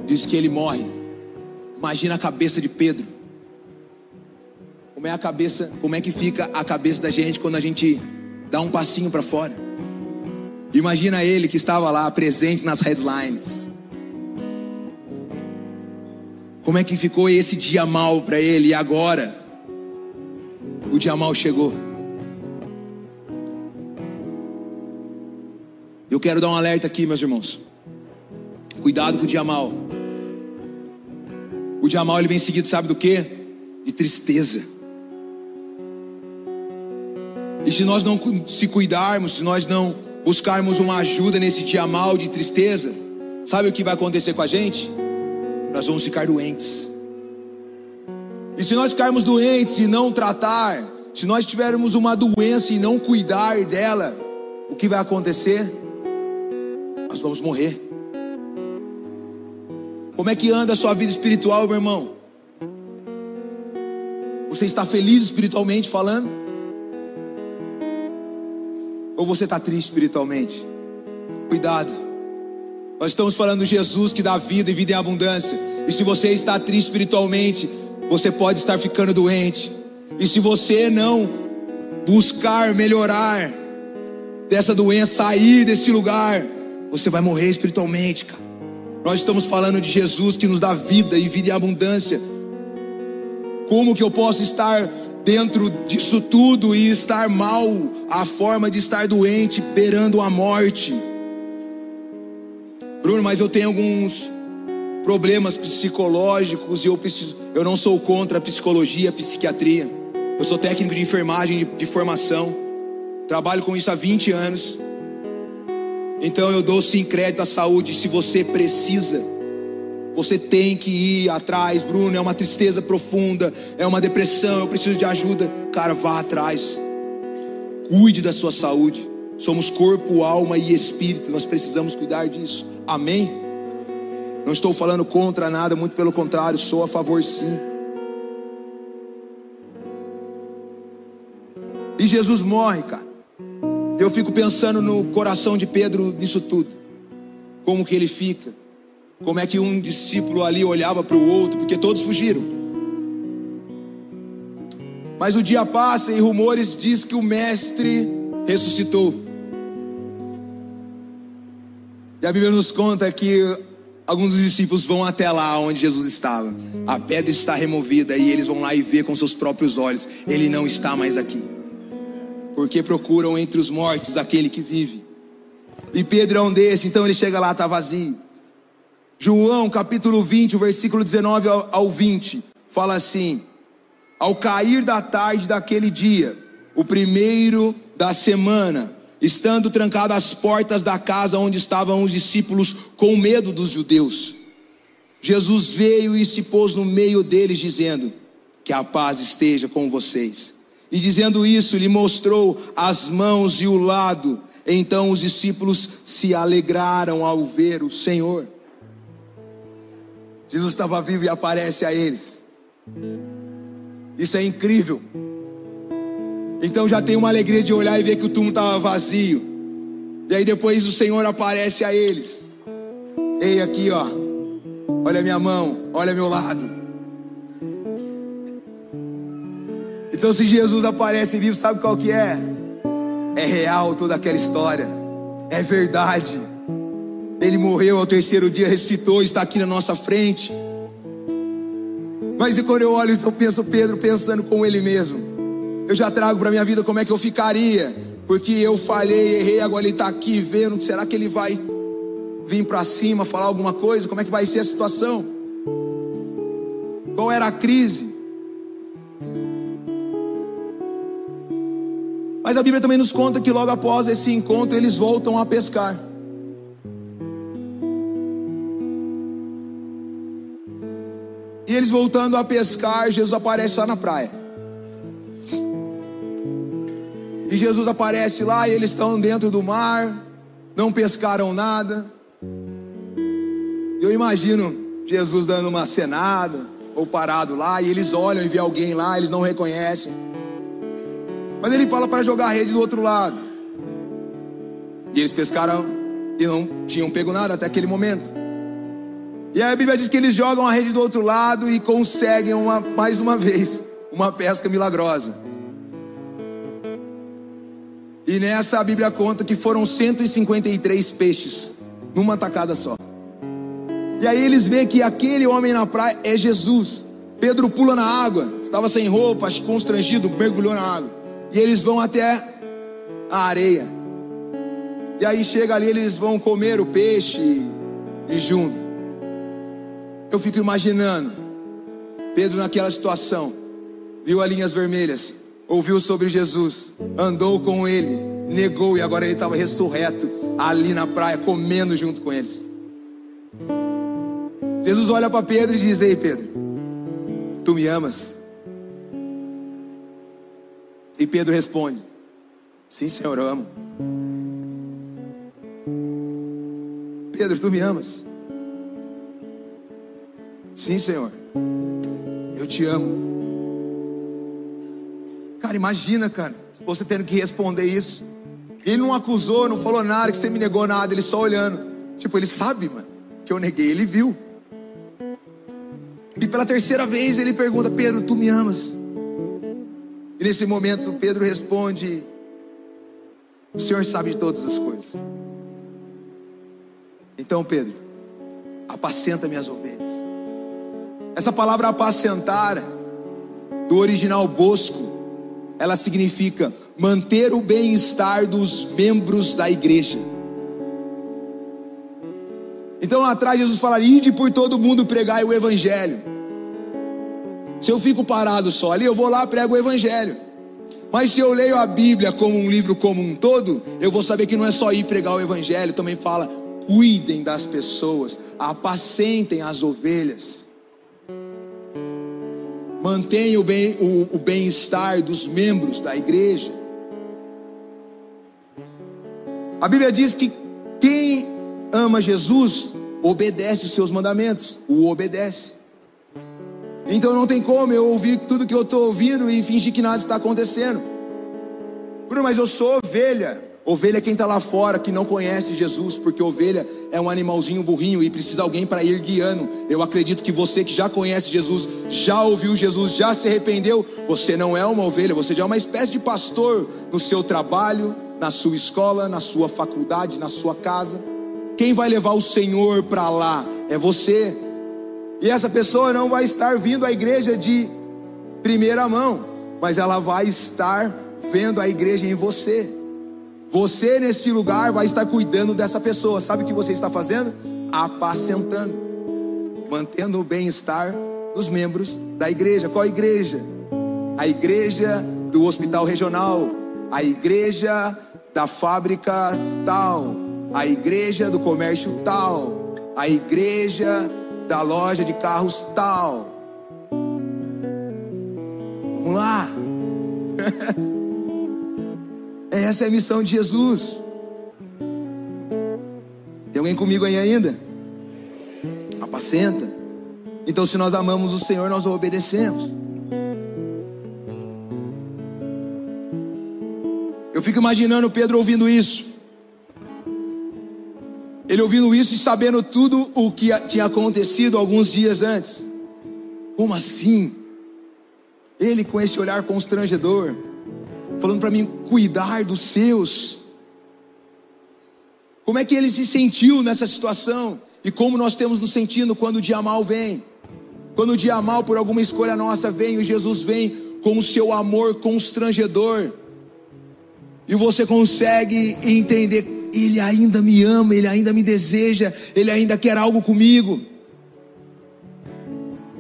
diz que ele morre. Imagina a cabeça de Pedro. Como é a cabeça, como é que fica a cabeça da gente quando a gente dá um passinho para fora. Imagina ele que estava lá presente nas headlines. Como é que ficou esse dia mal para ele e agora? O dia mal chegou. Eu quero dar um alerta aqui, meus irmãos. Cuidado com o dia mal. O dia mal ele vem seguido, sabe do que? De tristeza. E se nós não se cuidarmos, se nós não buscarmos uma ajuda nesse dia mal de tristeza, sabe o que vai acontecer com a gente? Nós vamos ficar doentes. E se nós ficarmos doentes e não tratar, se nós tivermos uma doença e não cuidar dela, o que vai acontecer? Nós vamos morrer. Como é que anda a sua vida espiritual, meu irmão? Você está feliz espiritualmente falando? Ou você está triste espiritualmente? Cuidado. Nós estamos falando de Jesus que dá vida e vida em abundância. E se você está triste espiritualmente, você pode estar ficando doente. E se você não buscar melhorar dessa doença, sair desse lugar, você vai morrer espiritualmente, cara. Nós estamos falando de Jesus que nos dá vida e vida em abundância. Como que eu posso estar dentro disso tudo e estar mal, a forma de estar doente, beirando a morte. Bruno, mas eu tenho alguns problemas psicológicos e eu preciso, eu não sou contra a psicologia, a psiquiatria. Eu sou técnico de enfermagem de, de formação. Trabalho com isso há 20 anos. Então eu dou sim crédito à saúde se você precisa você tem que ir atrás, Bruno. É uma tristeza profunda, é uma depressão. Eu preciso de ajuda. Cara, vá atrás. Cuide da sua saúde. Somos corpo, alma e espírito. Nós precisamos cuidar disso. Amém? Não estou falando contra nada, muito pelo contrário, sou a favor sim. E Jesus morre, cara. Eu fico pensando no coração de Pedro nisso tudo. Como que ele fica? Como é que um discípulo ali olhava para o outro, porque todos fugiram. Mas o dia passa e rumores diz que o mestre ressuscitou. E a Bíblia nos conta que alguns dos discípulos vão até lá onde Jesus estava. A pedra está removida e eles vão lá e ver com seus próprios olhos. Ele não está mais aqui. Porque procuram entre os mortos aquele que vive. E Pedro é um desses, então ele chega lá, está vazio. João capítulo 20, versículo 19 ao 20, fala assim: Ao cair da tarde daquele dia, o primeiro da semana, estando trancadas as portas da casa onde estavam os discípulos com medo dos judeus, Jesus veio e se pôs no meio deles, dizendo: Que a paz esteja com vocês. E dizendo isso, lhe mostrou as mãos e o lado. Então os discípulos se alegraram ao ver o Senhor. Jesus estava vivo e aparece a eles. Isso é incrível. Então já tem uma alegria de olhar e ver que o túmulo estava vazio. E aí depois o Senhor aparece a eles. Ei, aqui ó. Olha minha mão, olha meu lado. Então se Jesus aparece vivo, sabe qual que é? É real toda aquela história. É verdade. Ele morreu ao terceiro dia, ressuscitou, está aqui na nossa frente. Mas e quando eu olho isso, eu penso Pedro pensando com ele mesmo. Eu já trago para minha vida como é que eu ficaria, porque eu falhei, errei, agora ele está aqui vendo. Será que ele vai vir para cima, falar alguma coisa? Como é que vai ser a situação? Qual era a crise? Mas a Bíblia também nos conta que logo após esse encontro eles voltam a pescar. E eles voltando a pescar, Jesus aparece lá na praia. E Jesus aparece lá e eles estão dentro do mar, não pescaram nada. Eu imagino Jesus dando uma cenada ou parado lá e eles olham e vê alguém lá, eles não reconhecem. Mas ele fala para jogar a rede do outro lado. E eles pescaram e não tinham pego nada até aquele momento. E aí a Bíblia diz que eles jogam a rede do outro lado e conseguem uma, mais uma vez. uma pesca milagrosa. E nessa a Bíblia conta que foram 153 peixes numa tacada só. E aí eles veem que aquele homem na praia é Jesus. Pedro pula na água, estava sem roupa, constrangido, mergulhou na água. E eles vão até a areia. E aí chega ali, eles vão comer o peixe e junto. Eu fico imaginando Pedro naquela situação, viu as linhas vermelhas, ouviu sobre Jesus, andou com ele, negou e agora ele estava ressurreto ali na praia, comendo junto com eles. Jesus olha para Pedro e diz: Ei, Pedro, tu me amas? E Pedro responde: Sim, Senhor, eu amo. Pedro, tu me amas? Sim, Senhor, eu te amo. Cara, imagina, cara, você tendo que responder isso. Ele não acusou, não falou nada, que você me negou nada, ele só olhando. Tipo, ele sabe, mano, que eu neguei, ele viu. E pela terceira vez ele pergunta: Pedro, tu me amas? E nesse momento Pedro responde: O Senhor sabe de todas as coisas. Então, Pedro, apacenta minhas ovelhas. Essa palavra apacentar, do original bosco, ela significa manter o bem-estar dos membros da igreja. Então lá atrás Jesus fala: ide por todo mundo pregar o evangelho. Se eu fico parado só ali, eu vou lá prego o evangelho. Mas se eu leio a Bíblia como um livro como um todo, eu vou saber que não é só ir pregar o evangelho, também fala: cuidem das pessoas, apacentem as ovelhas. Mantenha o bem-estar bem dos membros da igreja. A Bíblia diz que quem ama Jesus obedece os seus mandamentos, o obedece. Então não tem como eu ouvir tudo que eu estou ouvindo e fingir que nada está acontecendo. Bruno, mas eu sou ovelha. Ovelha é quem está lá fora que não conhece Jesus, porque ovelha é um animalzinho burrinho e precisa alguém para ir guiando. Eu acredito que você que já conhece Jesus, já ouviu Jesus, já se arrependeu, você não é uma ovelha, você já é uma espécie de pastor no seu trabalho, na sua escola, na sua faculdade, na sua casa. Quem vai levar o Senhor para lá é você. E essa pessoa não vai estar vindo à igreja de primeira mão, mas ela vai estar vendo a igreja em você. Você nesse lugar vai estar cuidando dessa pessoa. Sabe o que você está fazendo? Apacentando, mantendo o bem-estar dos membros da igreja. Qual igreja? A igreja do hospital regional, a igreja da fábrica tal, a igreja do comércio tal, a igreja da loja de carros tal. Vamos lá. Essa é a missão de Jesus. Tem alguém comigo aí ainda? Apacenta. Então, se nós amamos o Senhor, nós o obedecemos. Eu fico imaginando Pedro ouvindo isso. Ele ouvindo isso e sabendo tudo o que tinha acontecido alguns dias antes. Como assim? Ele com esse olhar constrangedor, falando para mim cuidar dos seus. Como é que ele se sentiu nessa situação? E como nós temos nos sentindo quando o dia mal vem? Quando o dia mal por alguma escolha nossa vem, e Jesus vem com o seu amor constrangedor. E você consegue entender ele ainda me ama, Ele ainda me deseja, Ele ainda quer algo comigo.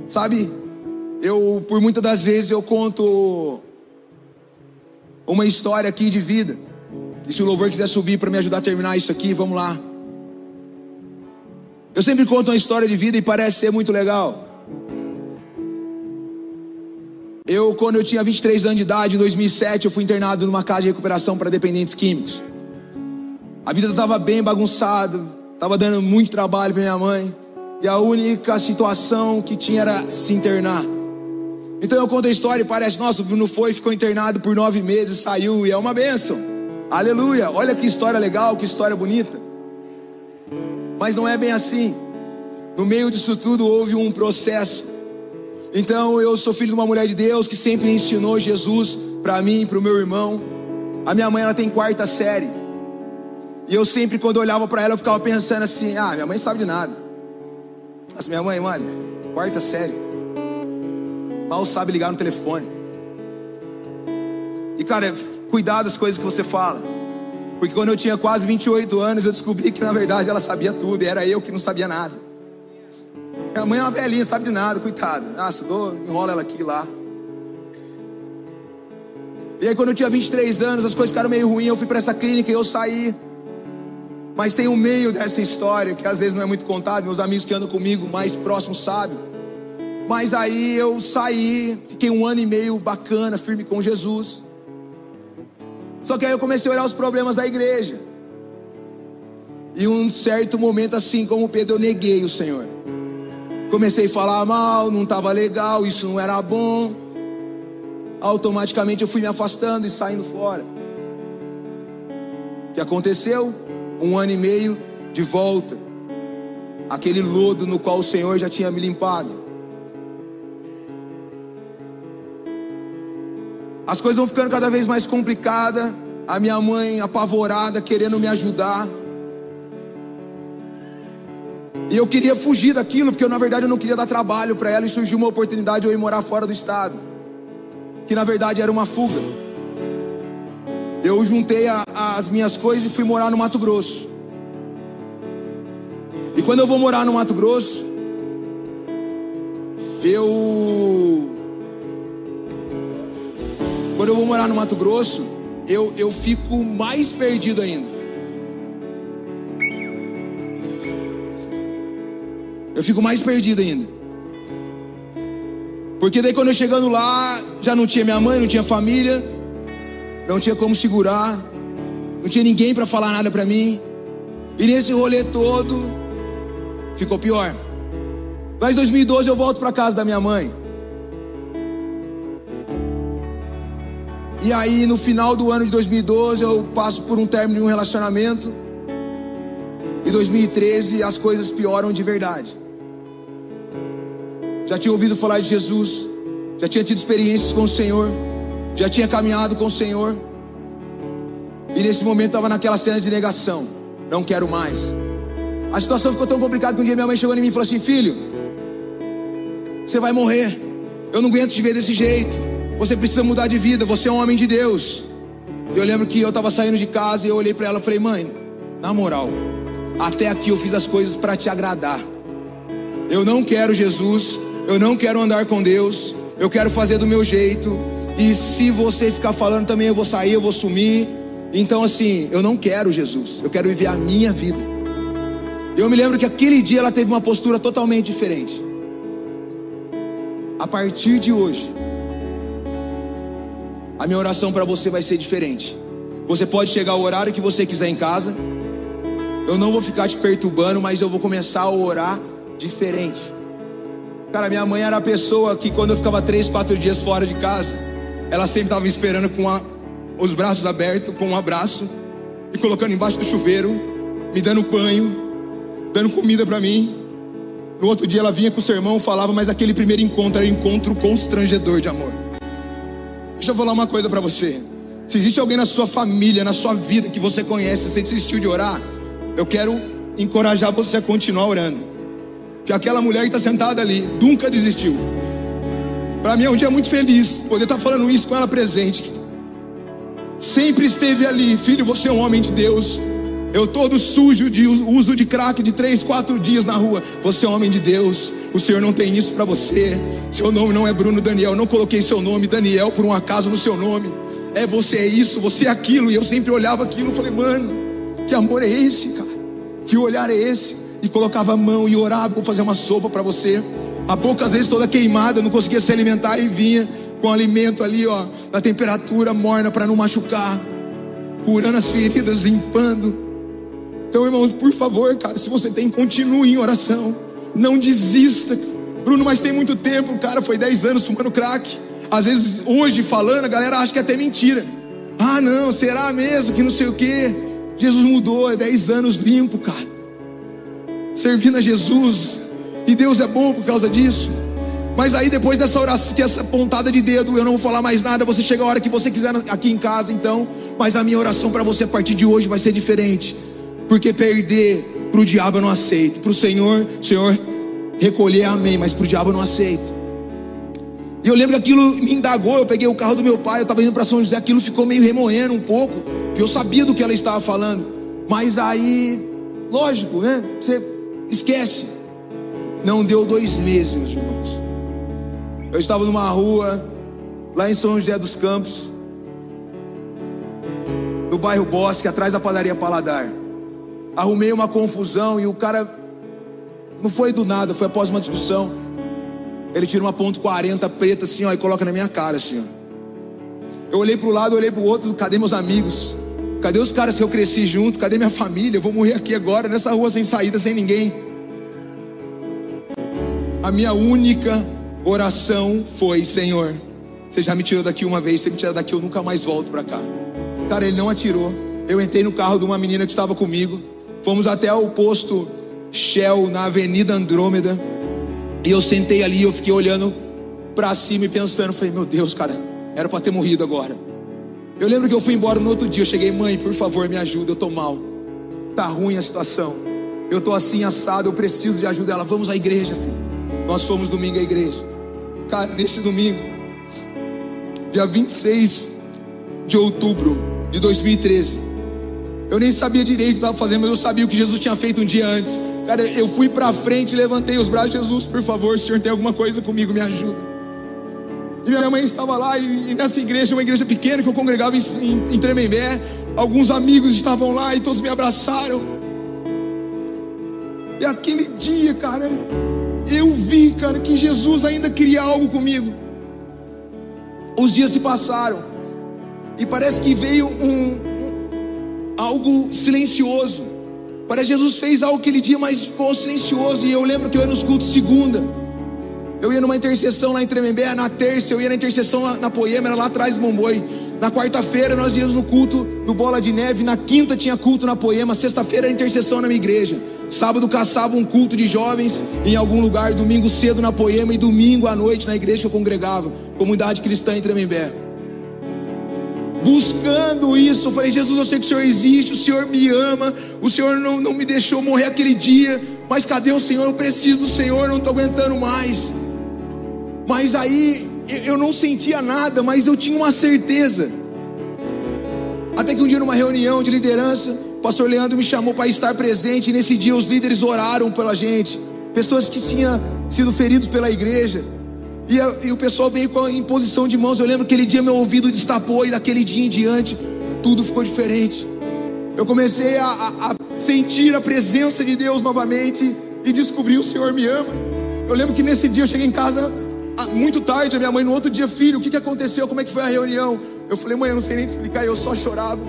Sabe, eu, por muitas das vezes, eu conto uma história aqui de vida. E se o louvor quiser subir para me ajudar a terminar isso aqui, vamos lá. Eu sempre conto uma história de vida e parece ser muito legal. Eu, quando eu tinha 23 anos de idade, em 2007, eu fui internado numa casa de recuperação para dependentes químicos. A vida estava bem bagunçada, estava dando muito trabalho para minha mãe. E a única situação que tinha era se internar. Então eu conto a história e parece, nossa, o Bruno foi, ficou internado por nove meses, saiu e é uma bênção. Aleluia! Olha que história legal, que história bonita. Mas não é bem assim. No meio disso tudo houve um processo. Então eu sou filho de uma mulher de Deus que sempre ensinou Jesus para mim, para o meu irmão. A minha mãe ela tem quarta série. E eu sempre quando eu olhava para ela eu ficava pensando assim: "Ah, minha mãe sabe de nada". Mas minha mãe, mano, quarta série. Mal sabe ligar no telefone. E cara, cuidado das coisas que você fala. Porque quando eu tinha quase 28 anos, eu descobri que na verdade ela sabia tudo e era eu que não sabia nada. Minha mãe é uma velhinha, sabe de nada, coitada. Se dou, enrola ela aqui lá. E aí quando eu tinha 23 anos, as coisas ficaram meio ruins, eu fui para essa clínica e eu saí. Mas tem um meio dessa história que às vezes não é muito contado, meus amigos que andam comigo mais próximos sabem. Mas aí eu saí, fiquei um ano e meio bacana, firme com Jesus. Só que aí eu comecei a olhar os problemas da igreja. E um certo momento, assim como Pedro, eu neguei o Senhor. Comecei a falar mal, não estava legal, isso não era bom. Automaticamente eu fui me afastando e saindo fora. O que aconteceu? Um ano e meio de volta. Aquele lodo no qual o Senhor já tinha me limpado. As coisas vão ficando cada vez mais complicadas. A minha mãe apavorada, querendo me ajudar. E eu queria fugir daquilo, porque eu, na verdade eu não queria dar trabalho para ela e surgiu uma oportunidade de eu ir morar fora do estado. Que na verdade era uma fuga. Eu juntei a, as minhas coisas e fui morar no Mato Grosso. E quando eu vou morar no Mato Grosso, eu. Quando eu vou morar no Mato Grosso, eu, eu fico mais perdido ainda. eu fico mais perdido ainda. Porque daí quando eu chegando lá, já não tinha minha mãe, não tinha família, não tinha como segurar, não tinha ninguém para falar nada para mim. E nesse rolê todo, ficou pior. Mas em 2012 eu volto para casa da minha mãe. E aí no final do ano de 2012 eu passo por um término de um relacionamento. Em 2013 as coisas pioram de verdade. Já tinha ouvido falar de Jesus, já tinha tido experiências com o Senhor, já tinha caminhado com o Senhor, e nesse momento estava naquela cena de negação: não quero mais. A situação ficou tão complicada que um dia minha mãe chegou em mim e falou assim: Filho, você vai morrer, eu não aguento te ver desse jeito, você precisa mudar de vida, você é um homem de Deus. Eu lembro que eu estava saindo de casa e eu olhei para ela e falei: Mãe, na moral, até aqui eu fiz as coisas para te agradar. Eu não quero Jesus, eu não quero andar com Deus, eu quero fazer do meu jeito. E se você ficar falando também, eu vou sair, eu vou sumir. Então, assim, eu não quero Jesus, eu quero viver a minha vida. Eu me lembro que aquele dia ela teve uma postura totalmente diferente. A partir de hoje, a minha oração para você vai ser diferente. Você pode chegar ao horário que você quiser em casa. Eu não vou ficar te perturbando, mas eu vou começar a orar diferente. Cara, minha mãe era a pessoa que quando eu ficava três, quatro dias fora de casa, ela sempre estava me esperando com a, os braços abertos, com um abraço, e colocando embaixo do chuveiro, me dando banho, dando comida para mim. No outro dia ela vinha com o sermão, falava, mas aquele primeiro encontro era um encontro constrangedor de amor. Deixa eu falar uma coisa para você. Se existe alguém na sua família, na sua vida que você conhece, você desistiu de orar, eu quero encorajar você a continuar orando que aquela mulher que está sentada ali nunca desistiu. Para mim é um dia muito feliz poder estar tá falando isso com ela presente. Sempre esteve ali, filho, você é um homem de Deus. Eu todo sujo de uso de crack de três, quatro dias na rua. Você é homem de Deus. O Senhor não tem isso para você. Seu nome não é Bruno Daniel. Não coloquei seu nome Daniel por um acaso no seu nome. É você é isso, você é aquilo. E eu sempre olhava aquilo e falei, mano, que amor é esse, cara? Que olhar é esse? e colocava a mão e orava, vou fazer uma sopa para você. A boca às vezes toda queimada, não conseguia se alimentar e vinha com alimento ali, ó, na temperatura morna para não machucar, curando as feridas, limpando. Então, irmãos, por favor, cara, se você tem, continue em oração. Não desista. Bruno, mas tem muito tempo, cara, foi 10 anos fumando crack. Às vezes, hoje falando, a galera acha que é até mentira. Ah, não, será mesmo que não sei o quê? Jesus mudou, é 10 anos limpo, cara servindo a Jesus. E Deus é bom por causa disso. Mas aí depois dessa oração, que essa pontada de dedo, eu não vou falar mais nada. Você chega a hora que você quiser aqui em casa, então. Mas a minha oração para você a partir de hoje vai ser diferente, porque perder para o diabo eu não aceito. Para o Senhor, Senhor recolher, amém. Mas para o diabo eu não aceito. E eu lembro que aquilo me indagou. Eu peguei o carro do meu pai, eu estava indo para São José. Aquilo ficou meio remoendo um pouco, porque eu sabia do que ela estava falando. Mas aí, lógico, né? Você esquece. Não deu dois meses, meus irmãos. Eu estava numa rua, lá em São José dos Campos, no bairro Bosque, atrás da padaria Paladar. Arrumei uma confusão e o cara, não foi do nada, foi após uma discussão. Ele tira uma ponto 40 preta assim, ó, e coloca na minha cara assim, ó. Eu olhei para o lado, olhei para o outro, cadê meus amigos? Cadê os caras que eu cresci junto? Cadê minha família? Eu vou morrer aqui agora, nessa rua sem saída, sem ninguém. A minha única oração foi: Senhor, você já me tirou daqui uma vez, você me tirou daqui, eu nunca mais volto para cá. Cara, ele não atirou. Eu entrei no carro de uma menina que estava comigo. Fomos até o posto Shell na Avenida Andrômeda. E eu sentei ali, eu fiquei olhando para cima e pensando, falei, meu Deus, cara, era para ter morrido agora. Eu lembro que eu fui embora no outro dia, eu cheguei, mãe, por favor, me ajuda, eu tô mal. Tá ruim a situação. Eu tô assim assado, eu preciso de ajuda. Ela, vamos à igreja, filho. Nós fomos domingo à igreja. Cara, nesse domingo, dia 26 de outubro de 2013, eu nem sabia direito o que estava fazendo, mas eu sabia o que Jesus tinha feito um dia antes. Cara, eu fui para frente, levantei os braços, Jesus, por favor, Senhor, tem alguma coisa comigo, me ajuda. E minha mãe estava lá, e, nessa igreja, uma igreja pequena que eu congregava em, em, em Tremembé, alguns amigos estavam lá e todos me abraçaram. E aquele dia, cara, eu vi, cara, que Jesus ainda queria algo comigo. Os dias se passaram e parece que veio um algo silencioso. Que Jesus fez algo aquele dia, mas ficou silencioso. E eu lembro que eu ia nos cultos segunda. Eu ia numa intercessão lá em Tremembé, na terça eu ia na intercessão na, na Poema, era lá atrás do Momboi. Na quarta-feira nós íamos no culto do Bola de Neve, na quinta tinha culto na Poema, sexta-feira era intercessão na minha igreja. Sábado caçava um culto de jovens em algum lugar, domingo cedo na Poema e domingo à noite na igreja que eu congregava, comunidade cristã em Tremembé. Buscando isso, eu falei: Jesus, eu sei que o Senhor existe, o Senhor me ama, o Senhor não, não me deixou morrer aquele dia, mas cadê o Senhor? Eu preciso do Senhor, não estou aguentando mais. Mas aí eu não sentia nada, mas eu tinha uma certeza. Até que um dia, numa reunião de liderança, o pastor Leandro me chamou para estar presente. E nesse dia, os líderes oraram pela gente, pessoas que tinham sido feridos pela igreja. E, a, e o pessoal veio com a imposição de mãos. Eu lembro que aquele dia meu ouvido destapou, e daquele dia em diante, tudo ficou diferente. Eu comecei a, a, a sentir a presença de Deus novamente e descobri o Senhor me ama. Eu lembro que nesse dia eu cheguei em casa muito tarde, a minha mãe no outro dia, filho, o que, que aconteceu? Como é que foi a reunião? Eu falei, mãe, eu não sei nem te explicar, eu só chorava.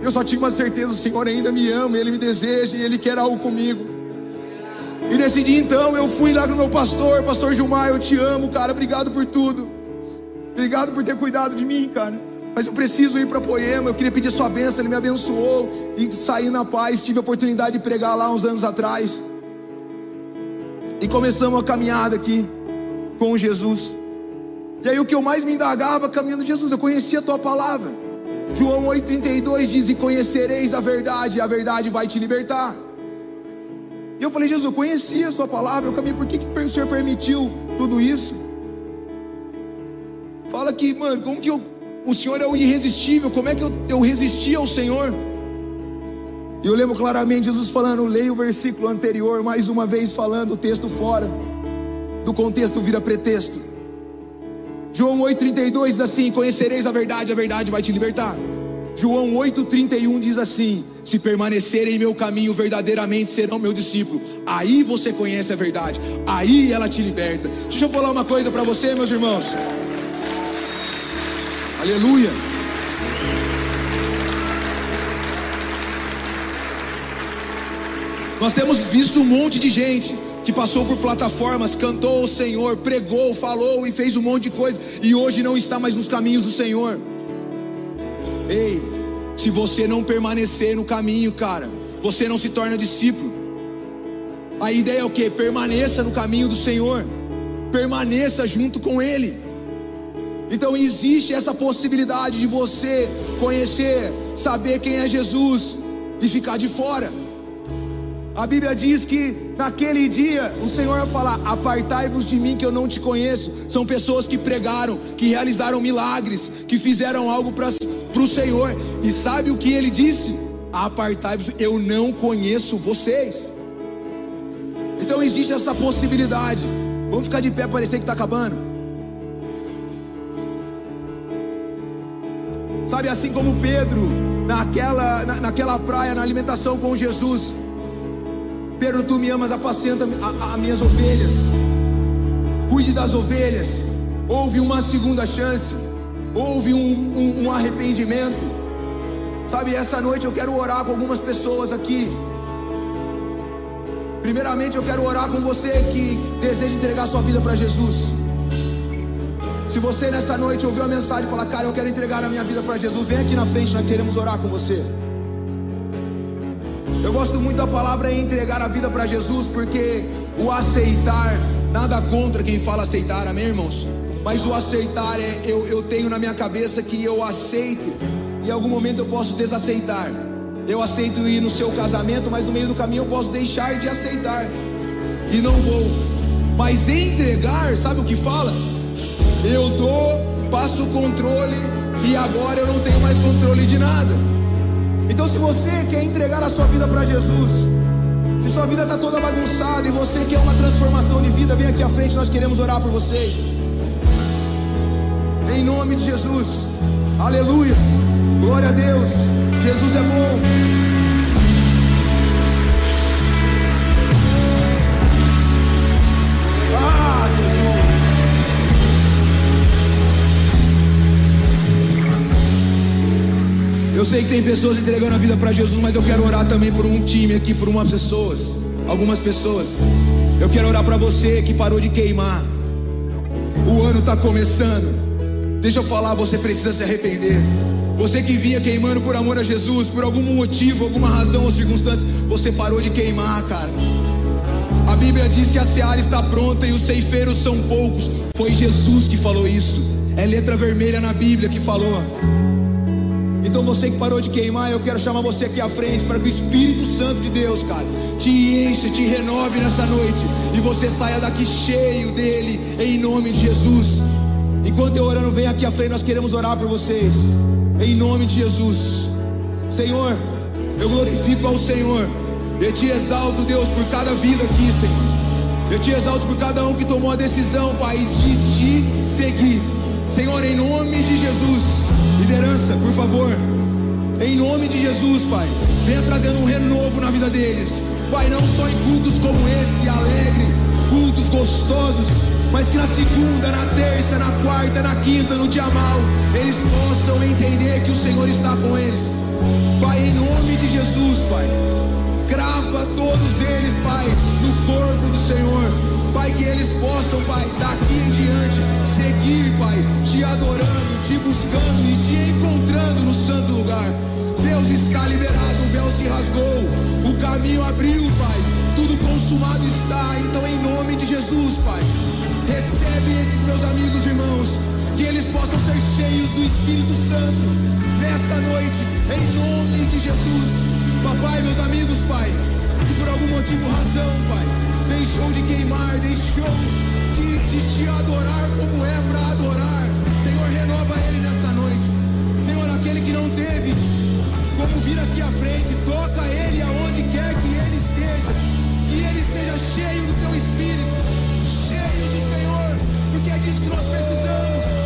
Eu só tinha uma certeza, o Senhor ainda me ama, Ele me deseja e Ele quer algo comigo. E nesse dia então eu fui lá com o meu pastor, pastor Gilmar, eu te amo, cara, obrigado por tudo. Obrigado por ter cuidado de mim, cara. Mas eu preciso ir para Poema, eu queria pedir sua bênção, ele me abençoou e saí na paz, tive a oportunidade de pregar lá uns anos atrás. E começamos a caminhada aqui com Jesus. E aí o que eu mais me indagava caminhando Jesus, eu conhecia a tua palavra. João 8,32 diz: E conhecereis a verdade, e a verdade vai te libertar. E eu falei, Jesus, eu conhecia a sua palavra, eu caminhei, por que, que o Senhor permitiu tudo isso? Fala que, mano, como que eu, o Senhor é o irresistível, como é que eu, eu resisti ao Senhor? E eu lembro claramente Jesus falando, leia o versículo anterior, mais uma vez falando o texto fora do contexto vira pretexto. João 8,32 diz assim: Conhecereis a verdade, a verdade vai te libertar. João 8,31 diz assim: Se permanecerem em meu caminho, verdadeiramente serão meu discípulo. Aí você conhece a verdade, aí ela te liberta. Deixa eu falar uma coisa para você, meus irmãos. Aleluia. Nós temos visto um monte de gente que passou por plataformas, cantou o Senhor, pregou, falou e fez um monte de coisa e hoje não está mais nos caminhos do Senhor. Ei, se você não permanecer no caminho, cara, você não se torna discípulo. A ideia é o que? Permaneça no caminho do Senhor. permaneça junto com Ele. Então existe essa possibilidade de você conhecer, saber quem é Jesus e ficar de fora. A Bíblia diz que naquele dia o Senhor vai falar: Apartai-vos de mim que eu não te conheço. São pessoas que pregaram, que realizaram milagres, que fizeram algo para o Senhor. E sabe o que ele disse? Apartai-vos, eu não conheço vocês. Então existe essa possibilidade. Vamos ficar de pé, parecer que está acabando. Sabe, assim como Pedro, naquela, na, naquela praia, na alimentação com Jesus. Pedro, tu me amas, apacenta as minhas ovelhas. Cuide das ovelhas. Houve uma segunda chance. Houve um, um, um arrependimento. Sabe, essa noite eu quero orar com algumas pessoas aqui. Primeiramente, eu quero orar com você que deseja entregar sua vida para Jesus. Se você nessa noite ouviu a mensagem e falar, cara, eu quero entregar a minha vida para Jesus, vem aqui na frente, nós queremos orar com você. Eu gosto muito da palavra entregar a vida para Jesus, porque o aceitar, nada contra quem fala aceitar, amém, irmãos? Mas o aceitar é, eu, eu tenho na minha cabeça que eu aceito, e em algum momento eu posso desaceitar. Eu aceito ir no seu casamento, mas no meio do caminho eu posso deixar de aceitar, e não vou. Mas entregar, sabe o que fala? Eu dou, passo o controle e agora eu não tenho mais controle de nada. Então, se você quer entregar a sua vida para Jesus, se sua vida está toda bagunçada e você quer uma transformação de vida, vem aqui à frente, nós queremos orar por vocês. Em nome de Jesus, aleluias, glória a Deus, Jesus é bom. Eu sei que tem pessoas entregando a vida para Jesus, mas eu quero orar também por um time aqui, por umas pessoas, algumas pessoas. Eu quero orar para você que parou de queimar. O ano está começando. Deixa eu falar, você precisa se arrepender. Você que vinha queimando por amor a Jesus, por algum motivo, alguma razão ou circunstância, você parou de queimar, cara. A Bíblia diz que a seara está pronta e os ceifeiros são poucos. Foi Jesus que falou isso. É letra vermelha na Bíblia que falou. Então você que parou de queimar, eu quero chamar você aqui à frente para que o Espírito Santo de Deus, cara, te encha, te renove nessa noite e você saia daqui cheio dele, em nome de Jesus. Enquanto eu orando, vem aqui à frente, nós queremos orar por vocês, em nome de Jesus. Senhor, eu glorifico ao Senhor, eu te exalto, Deus, por cada vida aqui, Senhor. Eu te exalto por cada um que tomou a decisão, Pai, de te seguir. Senhor, em nome de Jesus, liderança, por favor, em nome de Jesus, Pai, venha trazendo um renovo na vida deles, Pai, não só em cultos como esse, alegre, cultos gostosos, mas que na segunda, na terça, na quarta, na quinta, no dia mal, eles possam entender que o Senhor está com eles, Pai, em nome de Jesus, Pai, grava todos eles, Pai, no corpo do Senhor. Pai, que eles possam, Pai, daqui em diante, seguir, Pai, te adorando, te buscando e te encontrando no santo lugar. Deus está liberado, o véu se rasgou, o caminho abriu, Pai, tudo consumado está. Então, em nome de Jesus, Pai, recebe esses meus amigos, irmãos, que eles possam ser cheios do Espírito Santo nessa noite, em nome de Jesus. Papai, meus amigos, Pai, que por algum motivo, razão, Pai deixou de queimar, deixou de, de te adorar como é para adorar. Senhor, renova ele nessa noite. Senhor, aquele que não teve como vir aqui à frente, toca ele aonde quer que ele esteja. Que ele seja cheio do teu espírito, cheio do Senhor, porque é disso que nós precisamos